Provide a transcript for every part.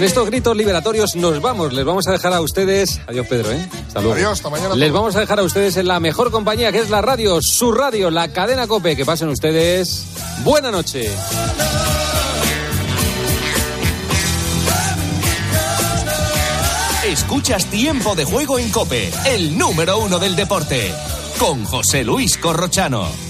Con estos gritos liberatorios nos vamos. Les vamos a dejar a ustedes. Adiós, Pedro, ¿eh? Hasta luego. Adiós, hasta mañana. Les vamos a dejar a ustedes en la mejor compañía que es la radio, su radio, la cadena Cope. Que pasen ustedes. Buena noche. Escuchas Tiempo de Juego en Cope, el número uno del deporte, con José Luis Corrochano.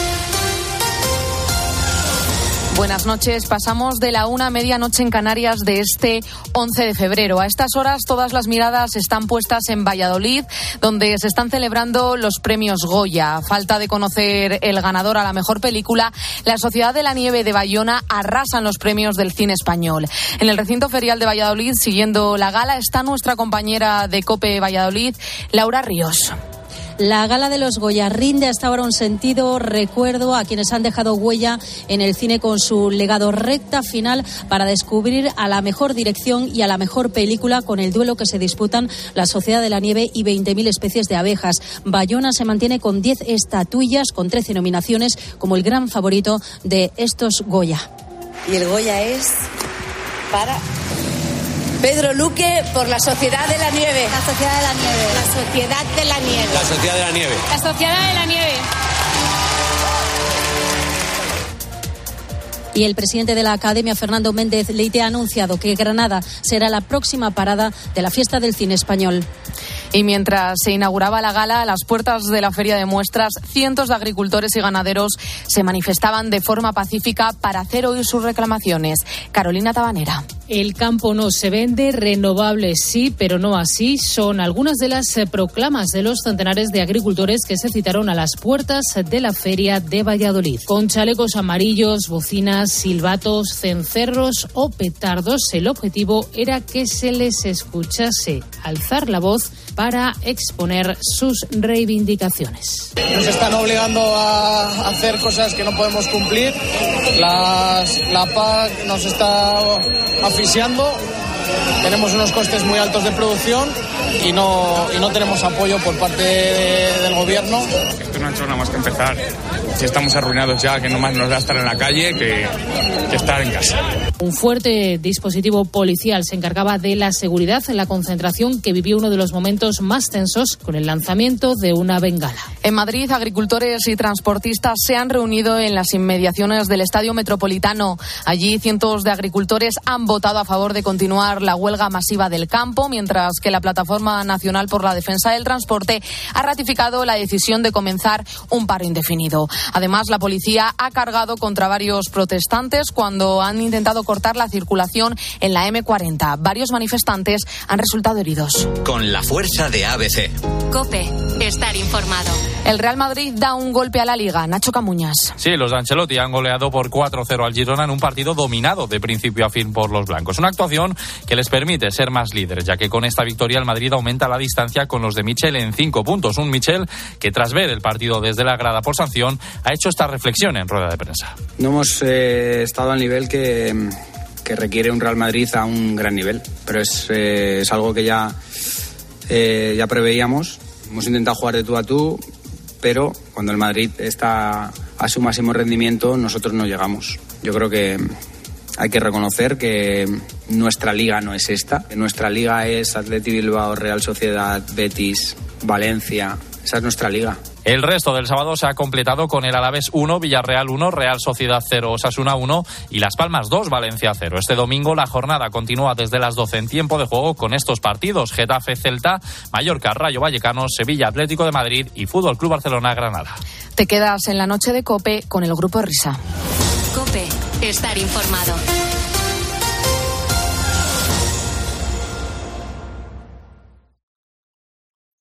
Buenas noches. Pasamos de la una a medianoche en Canarias de este 11 de febrero. A estas horas todas las miradas están puestas en Valladolid, donde se están celebrando los premios Goya. Falta de conocer el ganador a la mejor película, la Sociedad de la Nieve de Bayona arrasan los premios del cine español. En el recinto ferial de Valladolid, siguiendo la gala, está nuestra compañera de COPE Valladolid, Laura Ríos. La gala de los Goya rinde hasta ahora un sentido recuerdo a quienes han dejado huella en el cine con su legado recta final para descubrir a la mejor dirección y a la mejor película con el duelo que se disputan la Sociedad de la Nieve y 20.000 especies de abejas. Bayona se mantiene con 10 estatuillas, con 13 nominaciones, como el gran favorito de estos Goya. Y el Goya es para Pedro Luque por la Sociedad de la Nieve. La Sociedad de la Nieve. La Sociedad de la Nieve. La Sociedad de la Nieve. La Sociedad de la Nieve. Y el presidente de la Academia, Fernando Méndez Leite, ha anunciado que Granada será la próxima parada de la fiesta del cine español. Y mientras se inauguraba la gala, a las puertas de la feria de muestras, cientos de agricultores y ganaderos se manifestaban de forma pacífica para hacer oír sus reclamaciones. Carolina Tabanera. El campo no se vende, renovables sí, pero no así. Son algunas de las eh, proclamas de los centenares de agricultores que se citaron a las puertas de la feria de Valladolid. Con chalecos amarillos, bocinas, silbatos, cencerros o petardos, el objetivo era que se les escuchase alzar la voz para exponer sus reivindicaciones. Nos están obligando a hacer cosas que no podemos cumplir. Las, la PAC nos está asfixiando. Tenemos unos costes muy altos de producción y no, y no tenemos apoyo por parte de- del gobierno. Esto no ha hecho nada más que empezar. Si estamos arruinados ya, que no más nos da estar en la calle que, que estar en casa. Un fuerte dispositivo policial se encargaba de la seguridad en la concentración que vivió uno de los momentos más tensos con el lanzamiento de una bengala. En Madrid, agricultores y transportistas se han reunido en las inmediaciones del Estadio Metropolitano. Allí, cientos de agricultores han votado a favor de continuar la huelga masiva del campo, mientras que la Plataforma Nacional por la Defensa del Transporte ha ratificado la decisión de comenzar un paro indefinido. Además, la policía ha cargado contra varios protestantes cuando han intentado cortar la circulación en la M40. Varios manifestantes han resultado heridos. Con la fuerza de ABC. Cope, estar informado. El Real Madrid da un golpe a la liga. Nacho Camuñas. Sí, los de Ancelotti han goleado por 4-0 al Girona en un partido dominado de principio a fin por los blancos. Una actuación que les permite ser más líderes, ya que con esta victoria el Madrid aumenta la distancia con los de Michel en cinco puntos. Un Michel que tras ver el partido desde la grada por sanción ha hecho esta reflexión en rueda de prensa. No hemos eh, estado al nivel que, que requiere un Real Madrid a un gran nivel, pero es, eh, es algo que ya, eh, ya preveíamos. Hemos intentado jugar de tú a tú, pero cuando el Madrid está a su máximo rendimiento, nosotros no llegamos. Yo creo que hay que reconocer que nuestra liga no es esta. Nuestra liga es Atleti Bilbao, Real Sociedad, Betis, Valencia. Esa es nuestra liga. El resto del sábado se ha completado con el Alavés 1, Villarreal 1, Real Sociedad 0, Osasuna 1 y Las Palmas 2, Valencia 0. Este domingo la jornada continúa desde las 12 en tiempo de juego con estos partidos: Getafe Celta, Mallorca Rayo Vallecano, Sevilla Atlético de Madrid y Fútbol Club Barcelona Granada. Te quedas en la noche de Cope con el grupo Risa. Cope, estar informado.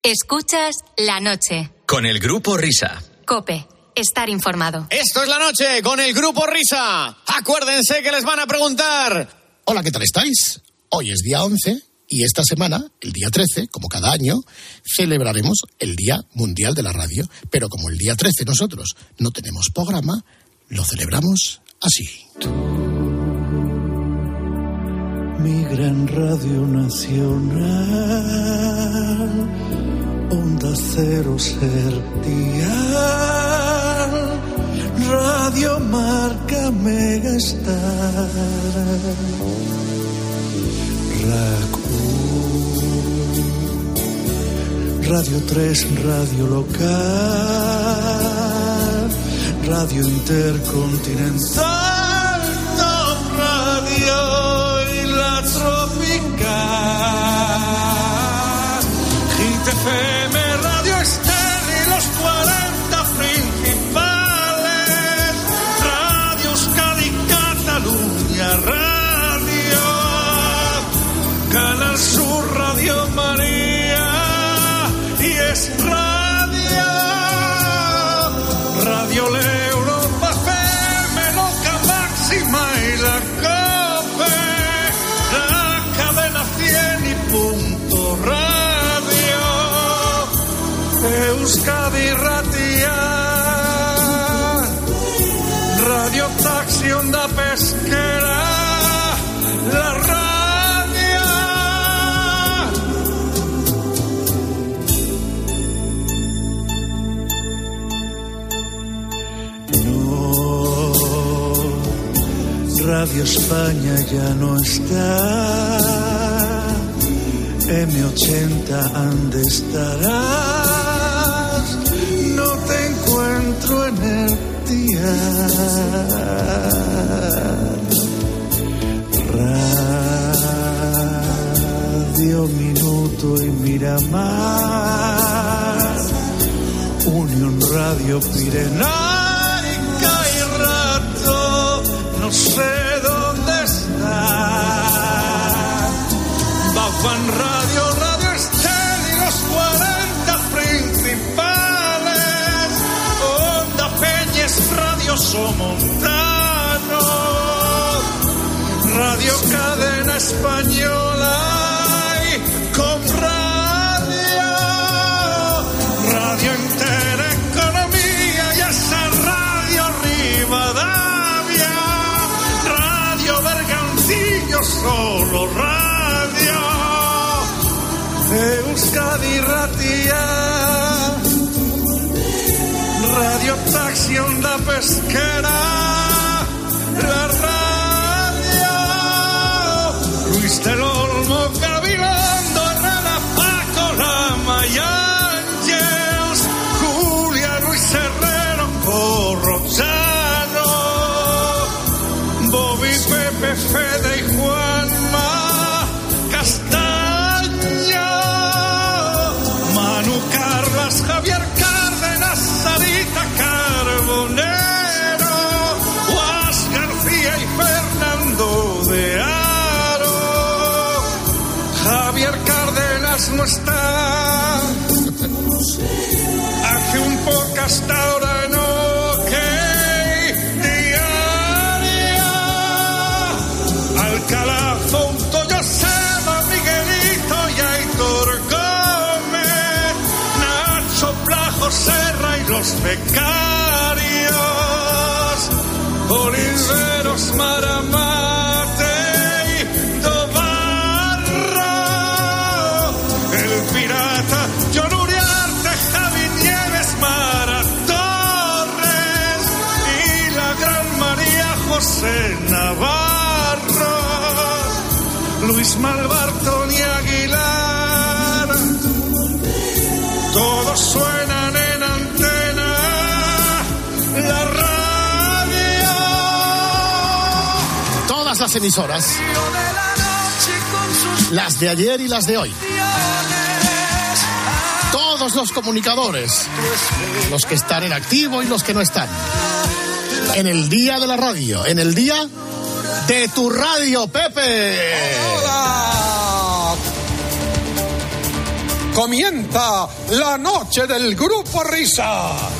Escuchas la noche. Con el grupo Risa. Cope, estar informado. Esto es la noche con el grupo Risa. Acuérdense que les van a preguntar. Hola, ¿qué tal estáis? Hoy es día 11 y esta semana, el día 13, como cada año, celebraremos el Día Mundial de la Radio. Pero como el día 13 nosotros no tenemos programa, lo celebramos así. Mi gran radio nacional, onda cero sertial, radio marca mega Radio 3, radio local, radio intercontinental, Radio España ya no está. M80 ande estarás. No te encuentro en el día. Radio Minuto y Miramar. Unión Radio Pirenaica sé dónde está. Bajan Radio, Radio Estel y los 40 principales. Onda Peñes, Radio Somontano. Radio Cadena Española Bergantillo, solo radio. Euskadi Ratia. Radio Taxi Onda Pesquera. La radio. Luis del está. Hace un poco hasta ahora no. ok, diaria. Alcalá, Fonto, Josema, Miguelito y Aitor Gómez, Nacho Plajo, Serra y los becarios, Oliveros, Maramate Luis Malbartón y Aguilar. Todos suenan en antena, la radio. Todas las emisoras, las de ayer y las de hoy. Todos los comunicadores, los que están en activo y los que no están. En el día de la radio, en el día de tu radio, Pepe. Comienza la noche del Grupo Risa.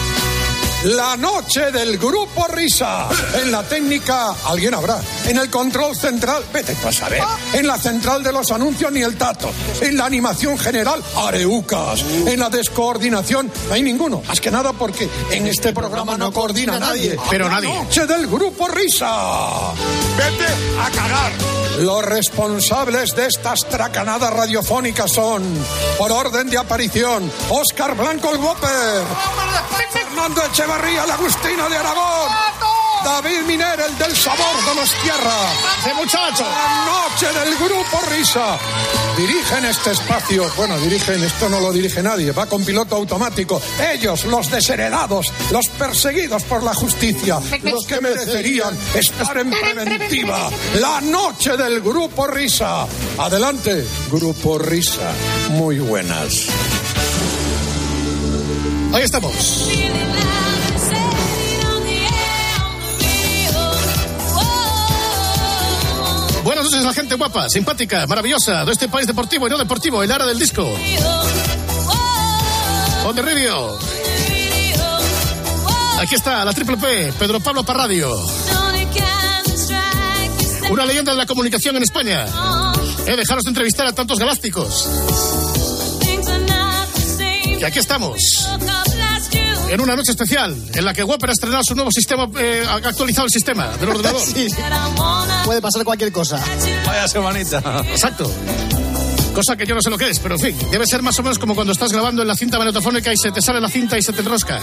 La noche del grupo Risa. En la técnica, alguien habrá. En el control central, vete tú a saber. En la central de los anuncios, ni el tato. En la animación general, areucas. En la descoordinación, no hay ninguno. Más que nada porque en este programa no coordina nadie. Pero La nadie. noche del grupo Risa. Vete a cagar. Los responsables de estas tracanadas radiofónicas son, por orden de aparición, Óscar Blanco el Whopper, Fernando Echevarría, el Agustino de Aragón, David Miner, el del sabor de los tierras. ¡Ese muchacho! La noche del grupo Risa. Dirigen este espacio. Bueno, dirigen, esto no lo dirige nadie, va con piloto automático. Ellos, los desheredados, los perseguidos por la justicia, los que merecerían estar en preventiva. La noche del grupo Risa. Adelante, grupo Risa. Muy buenas. Ahí estamos. Buenas noches, la gente guapa, simpática, maravillosa de este país deportivo y no deportivo, el área del disco. On the radio. Aquí está la triple P, Pedro Pablo Parradio. Una leyenda de la comunicación en España. Eh, dejaros de entrevistar a tantos galácticos. Y aquí estamos. En una noche especial en la que Whopper ha estrenado su nuevo sistema, eh, ha actualizado el sistema del ordenador. Sí. Puede pasar cualquier cosa. Vaya semanita. Exacto. Cosa que yo no sé lo que es, pero en fin, debe ser más o menos como cuando estás grabando en la cinta magnetofónica y se te sale la cinta y se te enrosca.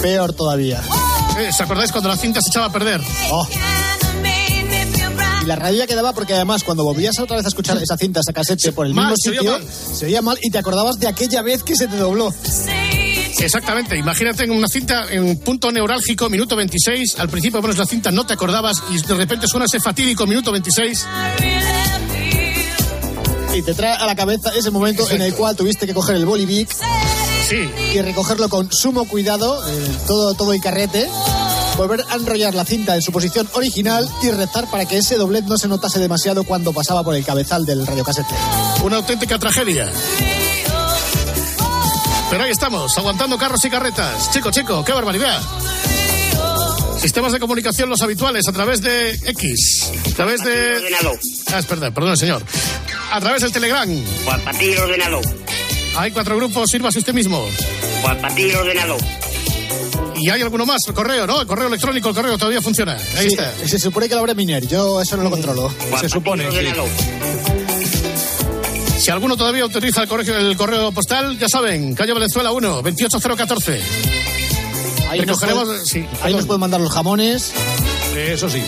Peor todavía. Eh, ¿Os acordáis cuando la cinta se echaba a perder? Oh. Y la rabia quedaba porque además cuando volvías otra vez a escuchar esa cinta, esa casete por el Mal, mismo se oía sitio, se oía mal y te acordabas de aquella vez que se te dobló. Exactamente, imagínate en una cinta en un punto neurálgico, minuto 26, al principio pones la cinta, no te acordabas y de repente suena ese fatídico minuto 26. Y te trae a la cabeza ese momento en el cual tuviste que coger el bolivic Sí. y recogerlo con sumo cuidado, eh, todo, todo el carrete, volver a enrollar la cinta en su posición original y rezar para que ese doblez no se notase demasiado cuando pasaba por el cabezal del radiocasete. Una auténtica tragedia. Pero ahí estamos, aguantando carros y carretas. Chico, chico, qué barbaridad. Sistemas de comunicación los habituales a través de X, a través de... Ah, es verdad, perdón, señor. A través del Telegram. Juan Patillo ordenado. Hay cuatro grupos, sírvase usted mismo. Juan Patillo ordenado. Y hay alguno más, el correo, ¿no? El correo electrónico, el correo todavía funciona. Ahí Sí, está. Se supone que lo abre Miner, yo eso no lo controlo. Se supone. sí. Si alguno todavía utiliza el correo, el correo postal, ya saben, calle Valenzuela 1, 28014. Ahí nos, Recogeremos- pueden, sí, ahí nos pueden mandar los jamones. Eso sí.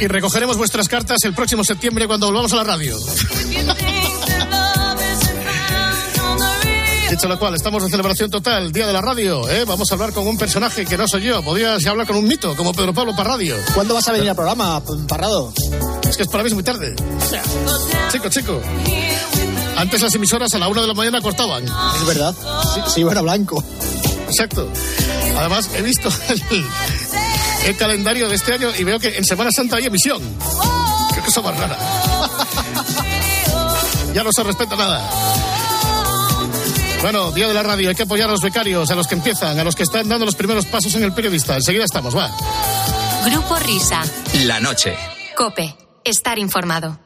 Y recogeremos vuestras cartas el próximo septiembre cuando volvamos a la radio. Dicho lo cual, estamos de celebración total, Día de la Radio. ¿eh? Vamos a hablar con un personaje que no soy yo. Podrías hablar con un mito, como Pedro Pablo Parradio. ¿Cuándo vas a venir al programa, Parrado? Es que es para mí es muy tarde. Chico, chico. Antes las emisoras a la una de la mañana cortaban. Es verdad. Sí, se iban a blanco. Exacto. Además, he visto el, el calendario de este año y veo que en Semana Santa hay emisión. Qué cosa más rara. Ya no se respeta nada. Bueno, Día de la Radio, hay que apoyar a los becarios, a los que empiezan, a los que están dando los primeros pasos en el periodista. Enseguida estamos, va. Grupo Risa. La noche. Cope. Estar informado.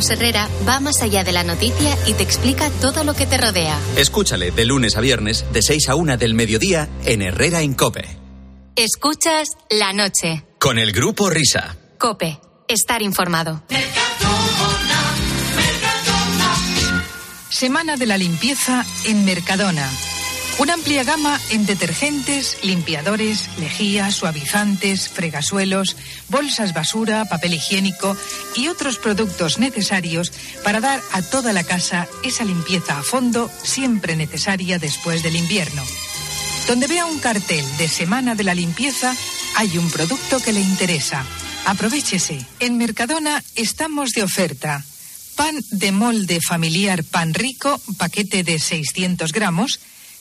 Carlos Herrera va más allá de la noticia y te explica todo lo que te rodea. Escúchale de lunes a viernes, de 6 a 1 del mediodía, en Herrera en Cope. Escuchas la noche. Con el grupo Risa. Cope. Estar informado. Semana de la limpieza en Mercadona. Una amplia gama en detergentes, limpiadores, lejías, suavizantes, fregasuelos, bolsas basura, papel higiénico y otros productos necesarios para dar a toda la casa esa limpieza a fondo siempre necesaria después del invierno. Donde vea un cartel de Semana de la Limpieza, hay un producto que le interesa. Aprovechese. En Mercadona estamos de oferta. Pan de molde familiar pan rico, paquete de 600 gramos,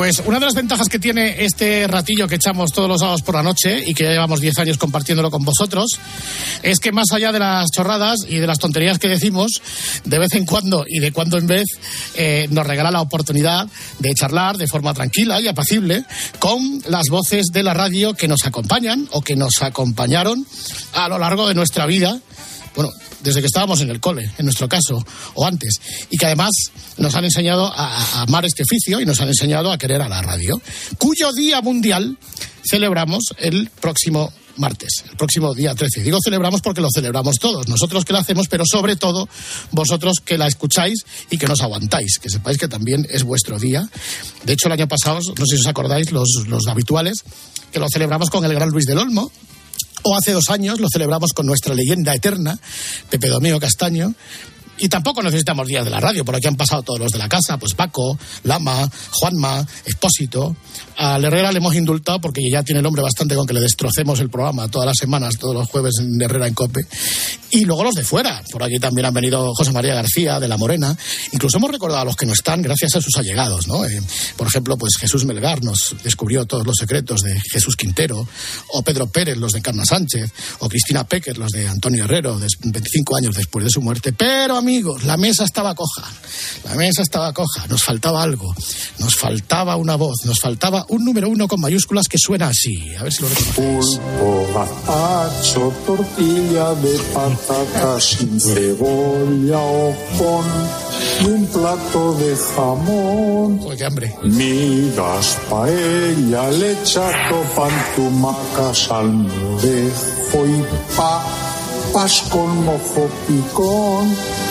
pues una de las ventajas que tiene este ratillo que echamos todos los sábados por la noche y que ya llevamos 10 años compartiéndolo con vosotros es que más allá de las chorradas y de las tonterías que decimos, de vez en cuando y de cuando en vez eh, nos regala la oportunidad de charlar de forma tranquila y apacible con las voces de la radio que nos acompañan o que nos acompañaron a lo largo de nuestra vida. Bueno, desde que estábamos en el cole, en nuestro caso, o antes, y que además nos han enseñado a, amar este oficio y nos han enseñado a querer a la radio, cuyo Día Mundial celebramos el próximo martes, el próximo día 13. Digo celebramos porque lo celebramos todos, nosotros que lo hacemos, pero sobre todo vosotros que la escucháis y que nos aguantáis, que sepáis que también es vuestro día. De hecho, el año pasado, no sé si os acordáis, los, los habituales, que lo celebramos con el gran Luis del Olmo, o hace dos años lo celebramos con nuestra leyenda eterna, Pepe Domingo Castaño. Y tampoco necesitamos días de la radio, por aquí han pasado todos los de la casa, pues Paco, Lama, Juanma, Expósito. Al Herrera le hemos indultado porque ya tiene el hombre bastante con que le destrocemos el programa todas las semanas, todos los jueves en Herrera en Cope. Y luego los de fuera. Por aquí también han venido José María García de La Morena. Incluso hemos recordado a los que no están gracias a sus allegados, ¿no? Eh, por ejemplo, pues Jesús Melgar nos descubrió todos los secretos de Jesús Quintero, o Pedro Pérez, los de Carna Sánchez, o Cristina Pecker, los de Antonio Herrero, 25 años después de su muerte. Pero, amigos, la mesa estaba coja. La mesa estaba coja. Nos faltaba algo. Nos faltaba una voz. Nos faltaba un número uno con mayúsculas que suena así. A ver si lo reconocéis. Pulpo, gazpacho, tortilla de patatas sin cebolla o con y un plato de jamón. Qué hambre. Migas, paella, lechato, pantumaca, salmorejo y papas con mojo picón.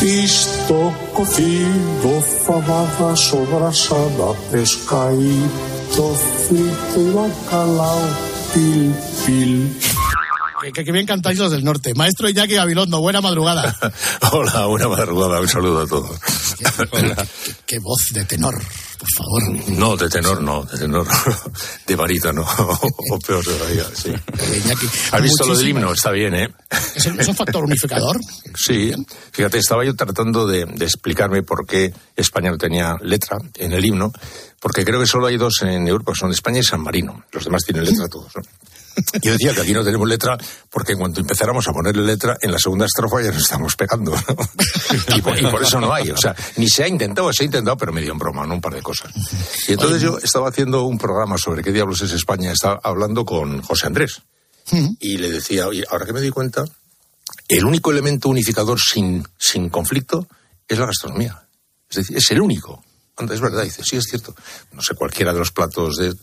πίστο κοφίδο φαβάδα σοβρά σαν τα πεσκαΐ το φίλτρο καλά πιλ πιλ. Que, bien cantáis los del norte. Maestro Iñaki Gabilondo, buena madrugada. Hola, buena madrugada, un saludo a todos. Qué, qué voz de tenor, por favor. No, de tenor no, de tenor, de barítono, o peor todavía, sí. Iñaki, ¿Has visto lo del himno? Está bien, ¿eh? ¿Es un, es un factor unificador? Sí, fíjate, estaba yo tratando de, de explicarme por qué España no tenía letra en el himno, porque creo que solo hay dos en Europa, son España y San Marino. Los demás tienen letra todos, ¿no? Yo decía que aquí no tenemos letra porque en cuanto empezáramos a ponerle letra, en la segunda estrofa ya nos estamos pegando. ¿no? Y, por, y por eso no hay. O sea, ni se ha intentado, se ha intentado, pero medio en broma, ¿no? Un par de cosas. Y entonces yo estaba haciendo un programa sobre qué diablos es España, estaba hablando con José Andrés. Y le decía, oye, ahora que me doy cuenta, el único elemento unificador sin, sin conflicto es la gastronomía. Es decir, es el único. Anda, Es verdad, dice, sí, es cierto. No sé, cualquiera de los platos de...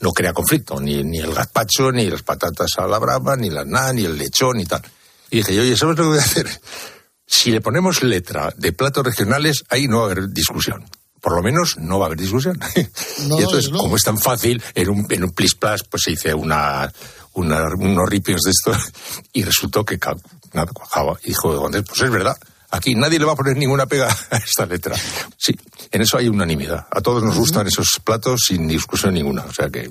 no crea conflicto, ni, ni el gazpacho, ni las patatas a la brava, ni la nada, ni el lechón, ni tal. Y dije, oye, ¿sabes lo que voy a hacer? Si le ponemos letra de platos regionales, ahí no va a haber discusión. Por lo menos no va a haber discusión. No, y entonces, como es tan fácil, en un, en un plis plas, pues se hice una, una- unos ripios de esto y resultó que nada cuajaba. Y dijo, Andrés, pues es verdad. Aquí nadie le va a poner ninguna pega a esta letra. Sí, en eso hay unanimidad. A todos nos gustan esos platos sin discusión ninguna. O sea que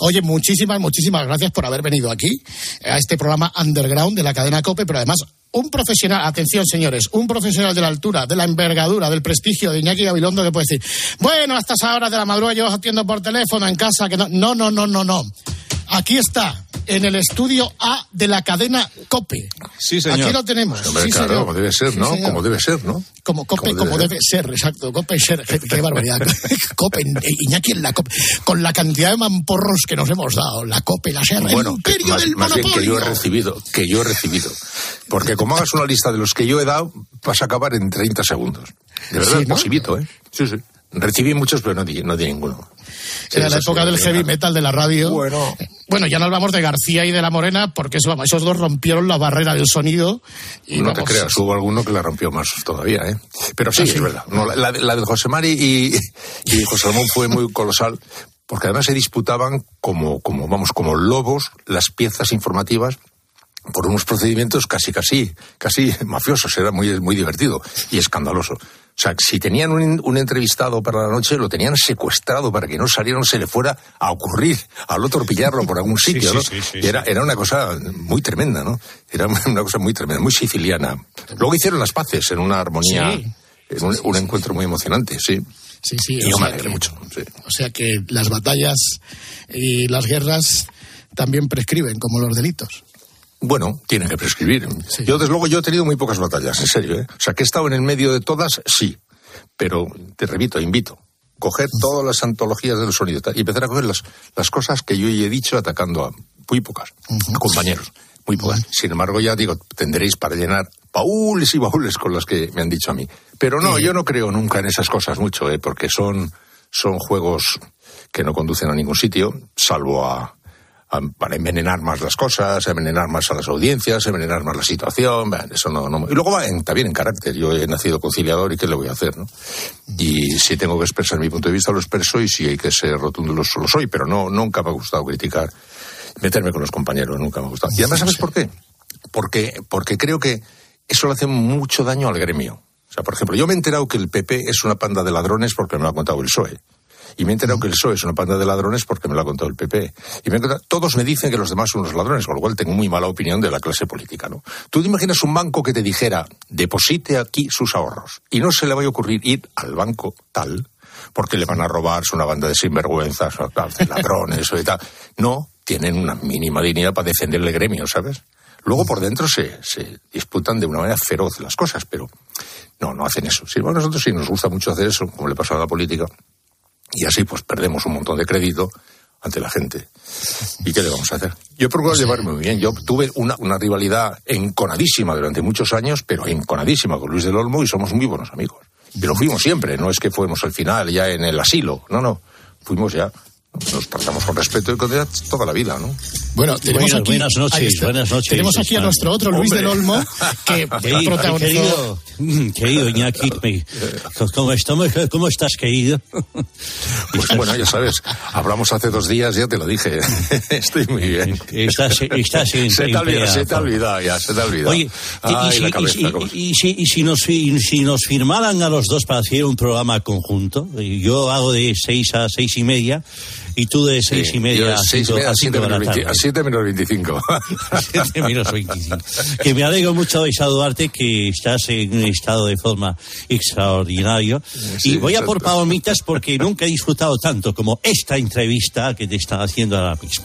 Oye, muchísimas, muchísimas gracias por haber venido aquí a este programa underground de la cadena COPE, pero además un profesional, atención señores, un profesional de la altura, de la envergadura, del prestigio de Iñaki Gabilondo que puede decir, bueno, a estas horas de la madrugada yo os atiendo por teléfono en casa, que no, no, no, no, no, no. Aquí está, en el estudio A de la cadena COPE. Sí, señor. Aquí lo tenemos. Hombre, Sí, claro, señor. como debe ser, ¿no? Como debe ser, ¿no? Como COPE, Como como debe debe ser, exacto. COPE ser. Qué, qué barbaridad. COPE, eh, Iñaki en la COPE. Con la cantidad de mamporros que nos hemos dado. La COPE, la SER, Bueno, el que imperio más, del más bien que yo he monopolio. recibido, que yo he recibido. Porque como hagas una lista de los que yo he dado, vas a acabar en 30 segundos. De verdad, Sí, ¿no? posibito, ¿eh? Sí, sí. Recibí muchos, pero no di, no di ninguno. Sí, Era la época del heavy metal de la radio. Bueno. Bueno, ya no hablamos de García y de La Morena, porque eso, vamos, esos dos rompieron la barrera del sonido. Y no te vamos, creas, hubo alguno que la rompió más todavía, ¿eh? Pero sí, Ah, sí. es verdad. No, la, la de- la de José Mari y, y José Ramón fue muy colosal, porque además se disputaban como, como, vamos, como lobos las piezas informativas por unos procedimientos casi, casi, casi mafiosos. Era muy, muy divertido y escandaloso. O sea, si tenían un, un entrevistado para la noche, lo tenían secuestrado para que no saliera, no se le fuera a ocurrir al otro pillarlo por algún sitio, sí, ¿no? sí, sí, Y era, era una cosa muy tremenda, ¿no? Era una cosa muy tremenda, muy siciliana. Luego hicieron las paces en una armonía, Sí. en un, un encuentro muy emocionante, sí. Sí, sí. Y yo me alegré que- mucho. sí. O sea que las batallas y las guerras también prescriben, como los delitos. Bueno, tienen que prescribir. Yo, desde luego, yo he tenido muy pocas batallas, en serio, ¿eh? O sea, que he estado en el medio de todas, sí. Pero, te repito, invito. Coger todas las antologías del sonido y empezar a coger las, las cosas que yo ya he dicho atacando a muy pocas a compañeros. Muy pocas. Sin embargo, ya digo, tendréis para llenar baúles y baúles con las que me han dicho a mí. Pero no, yo no creo nunca en esas cosas mucho, ¿eh? porque son, son juegos que no conducen a ningún sitio, salvo a- para envenenar más las cosas, envenenar más a las audiencias, envenenar más la situación. Eso no, no- Y luego va en- también en carácter. Yo he nacido conciliador y ¿qué le voy a hacer? ¿no? Y si tengo que expresar mi punto de vista, lo expreso y si hay que ser rotundo, lo, lo soy. Pero no, nunca me ha gustado criticar, meterme con los compañeros, nunca me ha gustado. Y además, ¿sabes por qué? Porque, porque creo que eso le hace mucho daño al gremio. O sea, por ejemplo, yo me he enterado que el PP es una panda de ladrones porque me lo ha contado el PSOE. Y me he enterado que el PSOE es una panda de ladrones porque me lo ha contado el PP. Y me he todos me dicen que los demás son unos ladrones, con lo cual tengo muy mala opinión de la clase política, ¿no? Tú te imaginas un banco que te dijera, deposite aquí sus ahorros, y no se le vaya a ocurrir ir al banco tal, porque le van a robar, son una banda de sinvergüenzas, de ladrones, o y tal. No, tienen una mínima dignidad para defender el gremio, ¿sabes? Luego por dentro se, disputan de una manera feroz las cosas, pero no, no hacen eso. Sí, bueno, nosotros sí nos gusta mucho hacer eso, como le pasa a la política, y así pues perdemos un montón de crédito ante la gente. ¿Y qué le vamos a hacer? Yo procuro llevarme muy bien. Yo tuve una, una rivalidad enconadísima durante muchos años, pero enconadísima con Luis del Olmo y somos muy buenos amigos. Lo fuimos siempre, no es que fuimos al final ya en el asilo, no, no, fuimos ya, nos tratamos con respeto y con toda la vida, ¿no? Bueno, tenemos Buenas, aquí, buenas noches, buenas noches, Tenemos aquí a nuestro otro Luis Hombre. del Olmo, que Querido, protagonizó... querido, mm, querido Iñaki, me- ¿cómo, estamos, ¿cómo estás, querido? Pues bueno, ya sabes, hablamos hace dos días, ya te lo dije. Estoy muy bien. Estás, estás en, se, te en ha olvidado, plena se te olvidado ya, se te ha olvidado. Oye, y- Ay, y, si, y cabeza, cómo- y si- y si nos, si nos firmaran a los dos para hacer un programa conjunto, y yo hago de seis a seis y media, y tú de seis Sí, y media a seis cinco, media, a siete cinco de la menos tarde. 20 a siete menos 25. Siete menos 25. Que me alegro mucho de saludarte, que estás en un estado de forma extraordinario. Sí, y voy a exacto. por palomitas porque nunca he disfrutado tanto como esta entrevista que te están haciendo ahora mismo.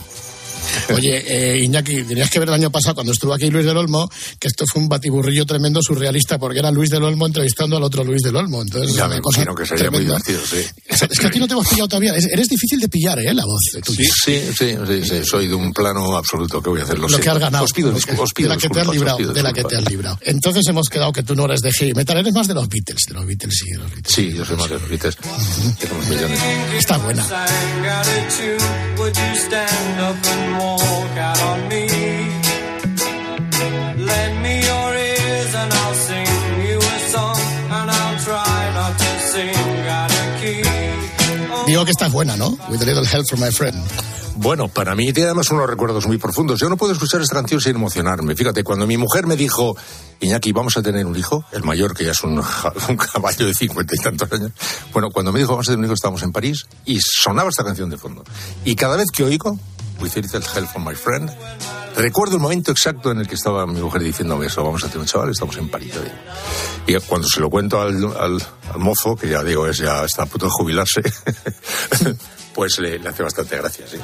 Oye, eh, Iñaki, tenías que ver el año pasado cuando estuvo aquí Luis del Olmo, que esto fue un batiburrillo tremendo surrealista, porque era Luis del Olmo entrevistando al otro Luis del Olmo. Entonces, ya me cosa imagino que sería muy tremenda. divertido, sí. Es, es que a ti no te hemos pillado todavía. Es- eres difícil de pillar, ¿eh? La voz de tuya. Sí, sí, sí, sí, soy de un plano absoluto. ¿Qué voy a hacer? Lo, Lo que has ganado. Os pido, discul- que- os pido de la que te has os librado. pido De la que te has librado. Entonces hemos quedado que tú no eres de heavy metal, eres más de los Beatles. De los Beatles, sí, de los Beatles. Sí, yo soy más de los Beatles. Tenemos millones. Está buena. Digo que esta es buena, ¿no? With a little help from my friend. Bueno, para mí tiene además unos recuerdos muy profundos. Yo no puedo escuchar esta canción sin emocionarme. Fíjate, cuando mi mujer me dijo, Iñaki, vamos a tener un hijo, el mayor, que ya es un, un caballo de cincuenta y tantos años. Bueno, cuando me dijo, vamos a tener un hijo, estábamos en París y sonaba esta canción de fondo. Y cada vez que oigo, With little help from my friend, recuerdo el momento exacto en el que estaba mi mujer diciéndome eso, vamos a tener un chaval, estamos en París. Y cuando se lo cuento al, al- al mozo, que ya digo, es ya está a punto de jubilarse, pues le, le hace bastante gracia, sí.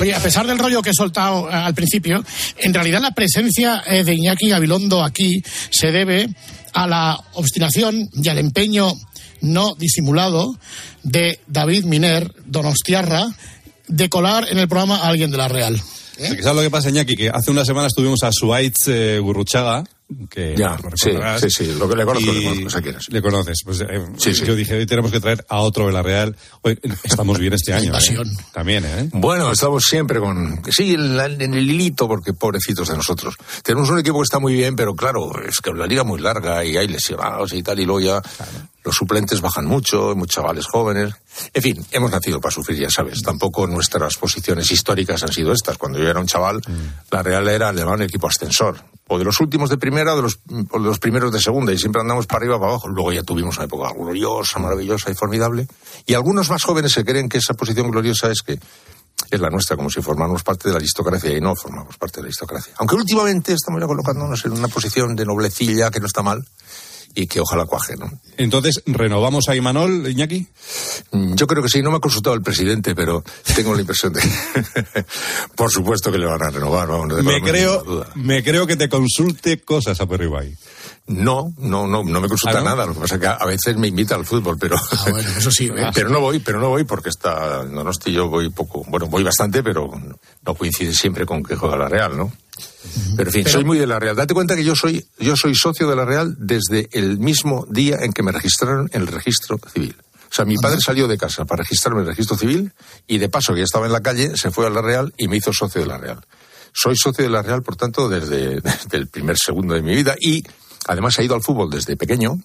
Oye, a pesar del rollo que he soltado eh, al principio, en realidad la presencia eh, de Iñaki Gabilondo aquí se debe a la obstinación y al empeño no disimulado de David Miner, Donostiarra, de colar en el programa a alguien de la Real. ¿Sabes lo que pasa, Iñaki? Que hace una semana estuvimos a Suárez eh, Gurruchaga, que Ya, lo sí, sí, sí, lo que le conozco, le conozco, conoces. Pues, eh, Sí, sí. Yo dije, hoy tenemos que traer a otro de la Real. Hoy, estamos bien este año. ¿eh? También, ¿eh? Bueno, estamos siempre con. Sí, en, la- en el hilito, porque pobrecitos de nosotros. Tenemos un equipo que está muy bien, pero claro, es que la liga es muy larga y hay lesionados y tal, y luego ya los suplentes bajan mucho, hay muchos chavales jóvenes. En fin, hemos nacido para sufrir, ya sabes. Tampoco nuestras posiciones históricas han sido estas. Cuando yo era un chaval, la Real era le llamaban equipo ascensor. O de los últimos de primera o de los, o de los primeros de segunda, y siempre andamos para arriba para abajo. Luego ya tuvimos una época gloriosa, maravillosa y formidable. Y algunos más jóvenes se creen que esa posición gloriosa es que es la nuestra, como si formáramos parte de la aristocracia y no formamos parte de la aristocracia. Aunque últimamente estamos ya colocándonos en una posición de noblecilla que no está mal y que ojalá cuaje, ¿no? Entonces, ¿renovamos a Imanol, Iñaki? Mm, Yo creo que sí, no me ha consultado el presidente, pero tengo la impresión de por supuesto que le van a renovar, vamos, no Me creo, me creo que te consulte cosas a Perribay. No, no, no, no me consulta ¿Ah, no? nada. Lo que pasa es que a veces me invita al fútbol, pero. bueno, eso sí. ¿eh? pero no voy, pero no voy porque está. No, no estoy yo, voy poco. Bueno, voy bastante, pero no coincide siempre con que juega la Real, ¿no? Pero en fin, Pero- soy muy de la Real. Date cuenta que yo soy, yo soy socio de la Real desde el mismo día en que me registraron en el registro civil. O sea, mi padre salió de casa para registrarme en el registro civil y de paso que ya estaba en la calle, se fue a la Real y me hizo socio de la Real. Soy socio de la Real, por tanto, desde, desde el primer segundo de mi vida y además he ido al fútbol desde pequeño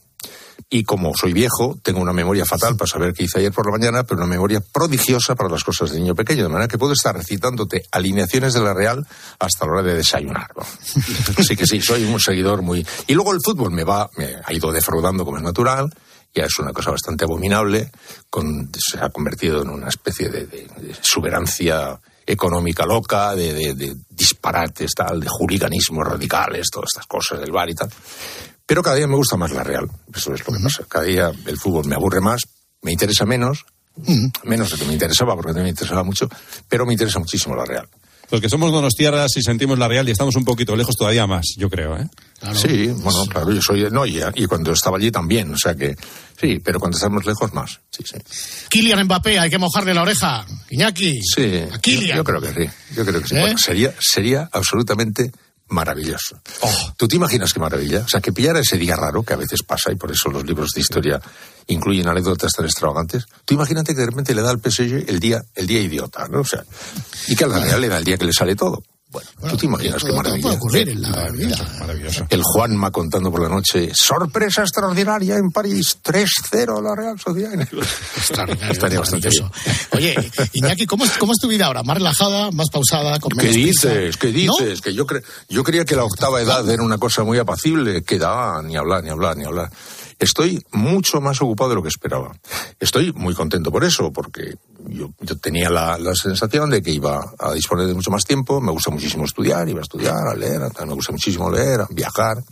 y como soy viejo, tengo una memoria fatal para saber qué hice ayer por la mañana, pero una memoria prodigiosa para las cosas de niño pequeño, de manera que puedo estar recitándote alineaciones de la Real hasta la hora de desayunar. ¿no? Así que sí, soy un seguidor muy... Y luego el fútbol me va, me ha ido defraudando como es natural, ya es una cosa bastante abominable, con- se ha convertido en una especie de, de- de exuberancia económica loca, de, de- de disparates, tal, de juliganismos radicales, todas estas cosas del bar y tal. Pero cada día me gusta más la Real, eso es lo que pasa. Cada día el fútbol me aburre más, me interesa menos, menos de lo que me interesaba, porque no me interesaba mucho, pero me interesa muchísimo la Real. Los que somos donostiarras y sentimos la Real y estamos un poquito lejos todavía más, yo creo, ¿eh? Sí, bueno, claro, yo soy no, y, y cuando estaba allí también, o sea que sí, pero cuando estamos lejos más. Sí, sí. Kylian Mbappé, hay que mojarle la oreja. Iñaki. Sí, A Kylian. yo, yo creo que sí, yo creo que sí. ¿Eh? Bueno, sería, sería absolutamente maravilloso. ¿Tú te imaginas qué maravilla? O sea, que pillara ese día raro que a veces pasa y por eso los libros de historia incluyen anécdotas tan extravagantes. Tú imagínate que de repente le da al PSG el día, el día idiota, ¿no? O sea, y que a la Real le da el día que le sale todo. Bueno, tú te imaginas qué puede ocurrir en la vida. Maravilloso. El Juanma contando por la noche, sorpresa extraordinaria en París, 3-0 la Real Sociedad. Extraordinario, Estaría bastante bien. maravilloso. Oye, Iñaki, ¿cómo es, ¿cómo es tu vida ahora? ¿Más relajada, más pausada? Con ¿Qué menos prisa? dices? ¿Qué dices? Que yo, cre- yo creía que la octava edad era una cosa muy apacible. Que da, ni hablar, ni hablar, ni hablar. Estoy mucho más ocupado de lo que esperaba. Estoy muy contento por eso, porque yo, yo tenía la, la sensación de que iba a disponer de mucho más tiempo. Me gusta muchísimo estudiar, iba a estudiar, a leer, a- me gusta muchísimo leer, a viajar.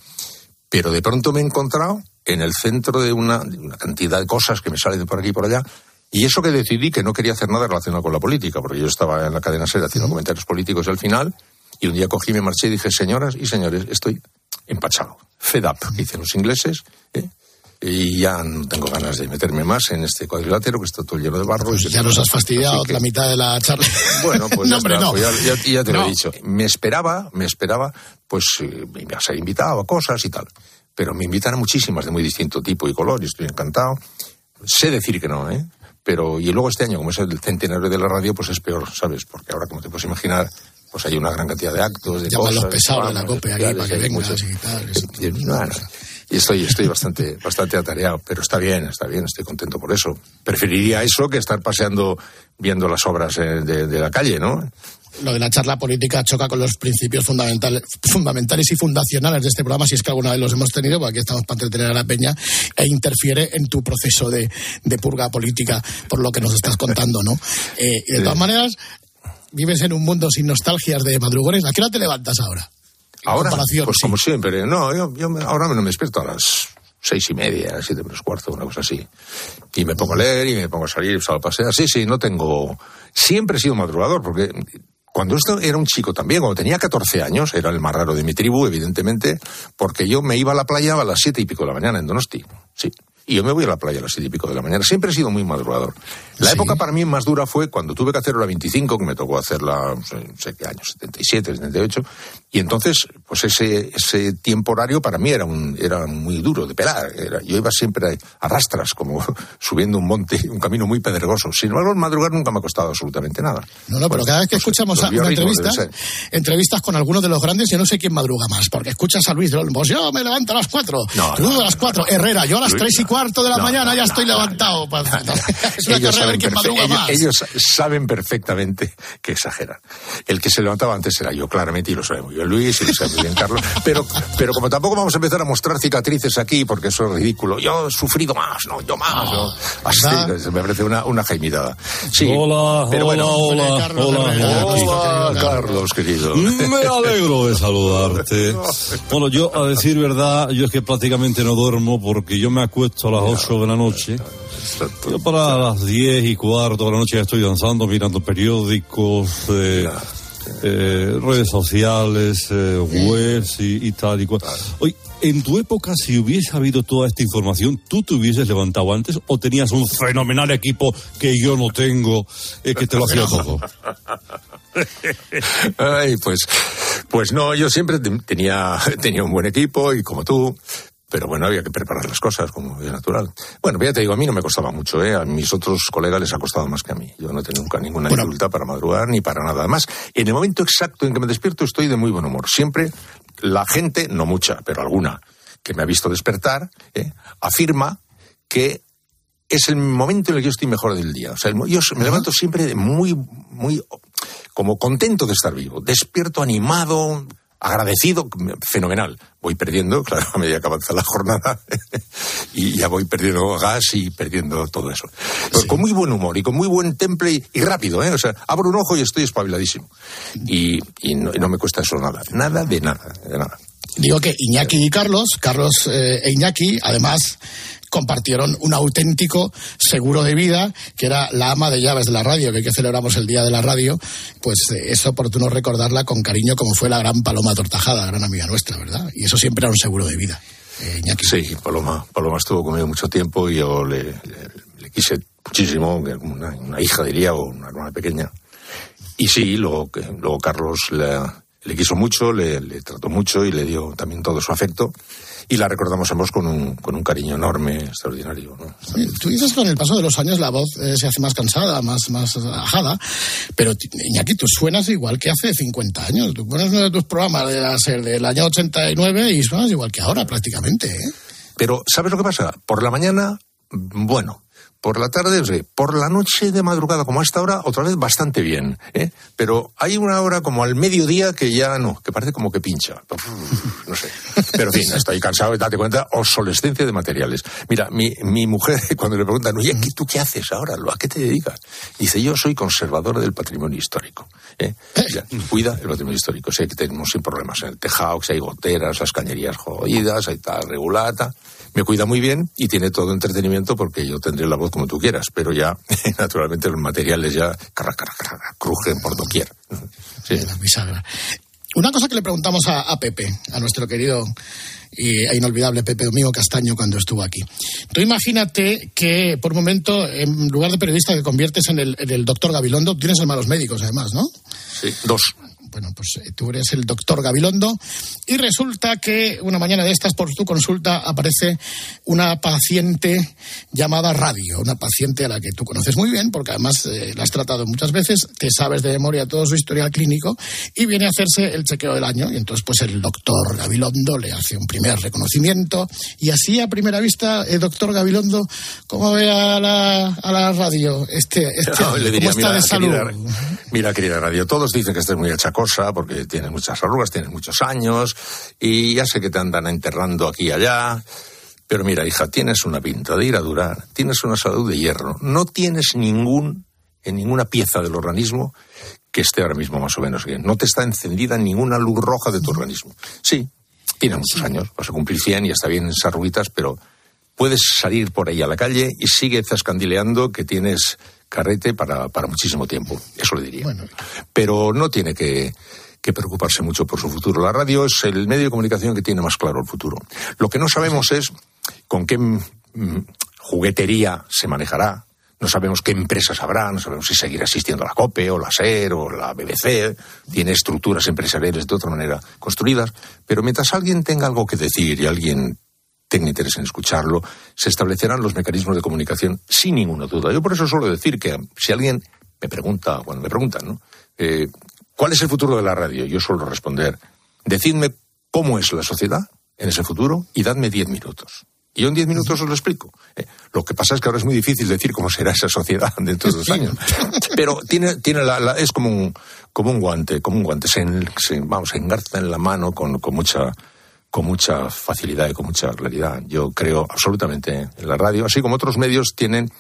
Pero de pronto me he encontrado en el centro de una, de una cantidad de cosas que me salen de por aquí y por allá. Y eso que decidí que no quería hacer nada relacionado con la política, porque yo estaba en la cadena SER haciendo comentarios políticos al final, y un día cogí, me marché y dije, señoras y señores, estoy empachado, fed up, dicen los ingleses, ¿eh? Y ya no tengo ganas de meterme más en este cuadrilátero que está todo lleno de barro. y se Ya nos has fastidiado que- la mitad de la charla. bueno, pues no, ya, hombre, no. pues ya, ya- ya te lo he dicho. Me esperaba, me esperaba, pues, eh, a ser invitado a cosas y tal. Pero me invitan a muchísimas de muy distinto tipo y color y estoy encantado. Sé decir que no, ¿eh? Pero, y luego este año, como es el centenario de la radio, pues es peor, ¿sabes? Porque ahora, como te puedes imaginar, pues hay una gran cantidad de actos, de cosas. los pesados de la COPE aquí para que hay vengas muchos- y tal. y, y estoy, estoy bastante, bastante atareado, pero está bien, está bien, estoy contento por eso. Preferiría eso que estar paseando viendo las obras eh, de, de la calle, ¿no? Lo de la charla política choca con los principios fundamentales, fundamentales y fundacionales de este programa, si es que alguna vez los hemos tenido, porque aquí estamos para entretener a la peña, e interfiere en tu proceso de, de purga política, por lo que nos estás contando, ¿no? Eh, y de todas maneras, vives en un mundo sin nostalgias de madrugones. ¿A qué hora te levantas ahora? Ahora, pues como siempre, no, yo, yo me- ahora no me despierto a las seis y media, siete menos cuarto, una cosa así. Y me pongo a leer y me pongo a salir, salgo a pasear. Sí, sí, no tengo... Siempre he sido madrugador, porque cuando esto era un chico también, cuando tenía 14 años, era el más raro de mi tribu, evidentemente, porque yo me iba a la playa a las siete y pico de la mañana en Donosti. Sí. Y yo me voy a la playa a las siete y pico de la mañana. Siempre he sido muy madrugador. La época para mí más dura fue cuando tuve que hacer la 25, que me tocó hacerla, no sé, no sé qué año, 77, 78. Y entonces, pues ese, ese tiempo horario para mí era, un, era muy duro de pelar. Era- yo iba siempre a rastras, como subiendo un monte, un camino muy pedregoso. Sin embargo, el madrugar nunca me ha costado absolutamente nada. No, no, pero cada vez que escuchamos los una entrevista, entrevistas con algunos de los grandes, yo no sé quién madruga más, porque escuchas a Luis de Olmos, yo me levanto a las cuatro, tú a las cuatro, Herrera, yo a las Luis, tres y cuarto de la no, mañana ya no, estoy no, levantado. Es una ellos carrera a ver saben, quién madruga ellos- más. ellos saben perfectamente que exageran. El que se levantaba antes era yo, claramente, y lo sabe muy bien Luis, y lo sabe muy bien Carlos. Pero, pero como tampoco vamos a empezar a mostrar cicatrices aquí, porque eso es ridículo. Yo he sufrido más, no, yo más. ¿no? Así, me parece una, una jaimidada. Sí, Hola, pero hola, bueno. hola, hola, Hola, Carlos, querido. Me alegro de saludarte. Bueno, yo, a decir verdad, yo es que prácticamente no duermo porque yo me acuesto a las 8 de la noche. Yo para las 10 y cuarto de la noche ya estoy danzando, mirando periódicos, eh, eh, redes sociales, eh, webs y, y tal y cual. Oye, en tu época, si hubiese habido toda esta información, ¿tú te hubieses levantado antes o tenías un fenomenal equipo que yo no tengo, eh, que te lo hacía todo? Ay, pues, pues no, yo siempre te- tenía, tenía un buen equipo y como tú, pero bueno, había que preparar las cosas como es natural. Bueno, ya te digo, a mí no me costaba mucho, ¿eh? A mis otros colegas les ha costado más que a mí. Yo no he tenido nunca ninguna dificultad para madrugar ni para nada. Además, en el momento exacto en que me despierto estoy de muy buen humor. Siempre la gente, no mucha, pero alguna, que me ha visto despertar, ¿eh? afirma que es el momento en el que yo estoy mejor del día. O sea, yo me levanto siempre muy, muy, como contento de estar vivo. Despierto animado, agradecido, fenomenal. Voy perdiendo, claro, a medida que avanza la jornada, y ya voy perdiendo gas y perdiendo todo eso. Pero con muy buen humor y con muy buen temple y, y rápido, ¿eh? O sea, abro un ojo y estoy espabiladísimo. Y, y no, y no me cuesta eso nada. Nada de nada, de nada. Digo que Iñaki y Carlos, Carlos eh, e Iñaki, además compartieron un auténtico seguro de vida, que era la ama de llaves de la radio, que hoy que celebramos el Día de la Radio, pues eh, es oportuno recordarla con cariño como fue la gran Paloma Tortajada, gran amiga nuestra, ¿verdad? Y eso siempre era un seguro de vida. Eh. Sí, Paloma, Paloma estuvo conmigo mucho tiempo y yo le, quise muchísimo, una, hija diría, o una hermana pequeña. Y sí, luego, luego Carlos le quiso mucho, le, le trató mucho y le dio también todo su afecto. Y la recordamos ambos con un, con un cariño enorme, extraordinario. ¿no? Tú dices que con el paso de los años la voz eh, se hace más cansada, más, más ajada, pero Iñaki, tú suenas igual que hace 50 años. Tú pones uno de tus programas de la del año 89 y suenas igual que ahora prácticamente, ¿eh? Pero, ¿sabes lo que pasa? Por la mañana, bueno. Por la tarde, sí. por la noche de madrugada, como a esta hora, otra vez bastante bien. ¿eh? Pero hay una hora como al mediodía que ya no, que parece como que pincha. No sé. Pero en fin, estoy cansado date cuenta, obsolescencia de materiales. Mira, mi, mi mujer, cuando le preguntan, oye, ¿qué- ¿tú qué haces ahora? ¿A qué te dedicas? Dice, yo soy conservadora del patrimonio histórico. ¿eh? Ya, cuida el patrimonio histórico. Sé que tenemos sin problemas en el tejado, que hay goteras, las cañerías jodidas, hay tal regulata. Me cuida muy bien y tiene todo entretenimiento porque yo tendré la voz como tú quieras, pero ya, naturalmente, los materiales ya carra, carra, carra, crujen por doquier. Sí. Una cosa que le preguntamos a, a Pepe, a nuestro querido y e inolvidable Pepe Domingo Castaño cuando estuvo aquí. Tú imagínate que por un momento, en lugar de periodista, te conviertes en el, en el doctor Gabilondo. Tienes el malos médicos, además, ¿no? Sí, dos. Bueno, pues eh, tú eres el doctor Gabilondo y resulta que una mañana de estas por tu consulta aparece una paciente llamada Radio, una paciente a la que tú conoces muy bien porque además eh, la has tratado muchas veces, te sabes de memoria todo su historial clínico y viene a hacerse el chequeo del año. Y entonces pues el doctor Gabilondo le hace un primer reconocimiento y así a primera vista, el doctor Gabilondo, ¿cómo ve a la, a la radio este, este No, le diría, ¿Cómo está mira, de salud? querida, mira, querida radio, todos dicen que estás muy achacosa porque tienes muchas arrugas, tienes muchos años y ya sé que te andan enterrando aquí y allá. Pero mira, hija, tienes una pinta de ir a durar, tienes una salud de hierro, no tienes ningún, en ninguna pieza del organismo que esté ahora mismo más o menos bien. No te está encendida ninguna luz roja de tu organismo. Sí, tiene muchos años, vas a cumplir 100 y está bien en esas arruguitas, pero puedes salir por ahí a la calle y sigue zascandileando que tienes carrete para, para muchísimo tiempo. Eso le diría. Pero no tiene que, que preocuparse mucho por su futuro. La radio es el medio de comunicación que tiene más claro el futuro. Lo que no sabemos es con qué mm, juguetería se manejará. No sabemos qué empresas habrá, no sabemos si seguirá existiendo la COPE o la SER o la BBC. Tiene estructuras empresariales de otra manera construidas. Pero mientras alguien tenga algo que decir y alguien tenga interés en escucharlo, se establecerán los mecanismos de comunicación sin ninguna duda. Yo por eso suelo decir que si alguien me pregunta, cuando me preguntan, ¿no? Eh, ¿Cuál es el futuro de la radio? Yo suelo responder, decidme cómo es la sociedad en ese futuro y dadme diez minutos. Y yo en diez minutos os lo explico. Eh, lo que pasa es que ahora es muy difícil decir cómo será esa sociedad dentro de dos años. Pero tiene, tiene la, la- es como un, como un guante, como un guante. Se, en- se- vamos, se engarza en la mano con, con mucha con mucha facilidad y con mucha claridad. Yo creo absolutamente en la radio, así como otros medios tienen,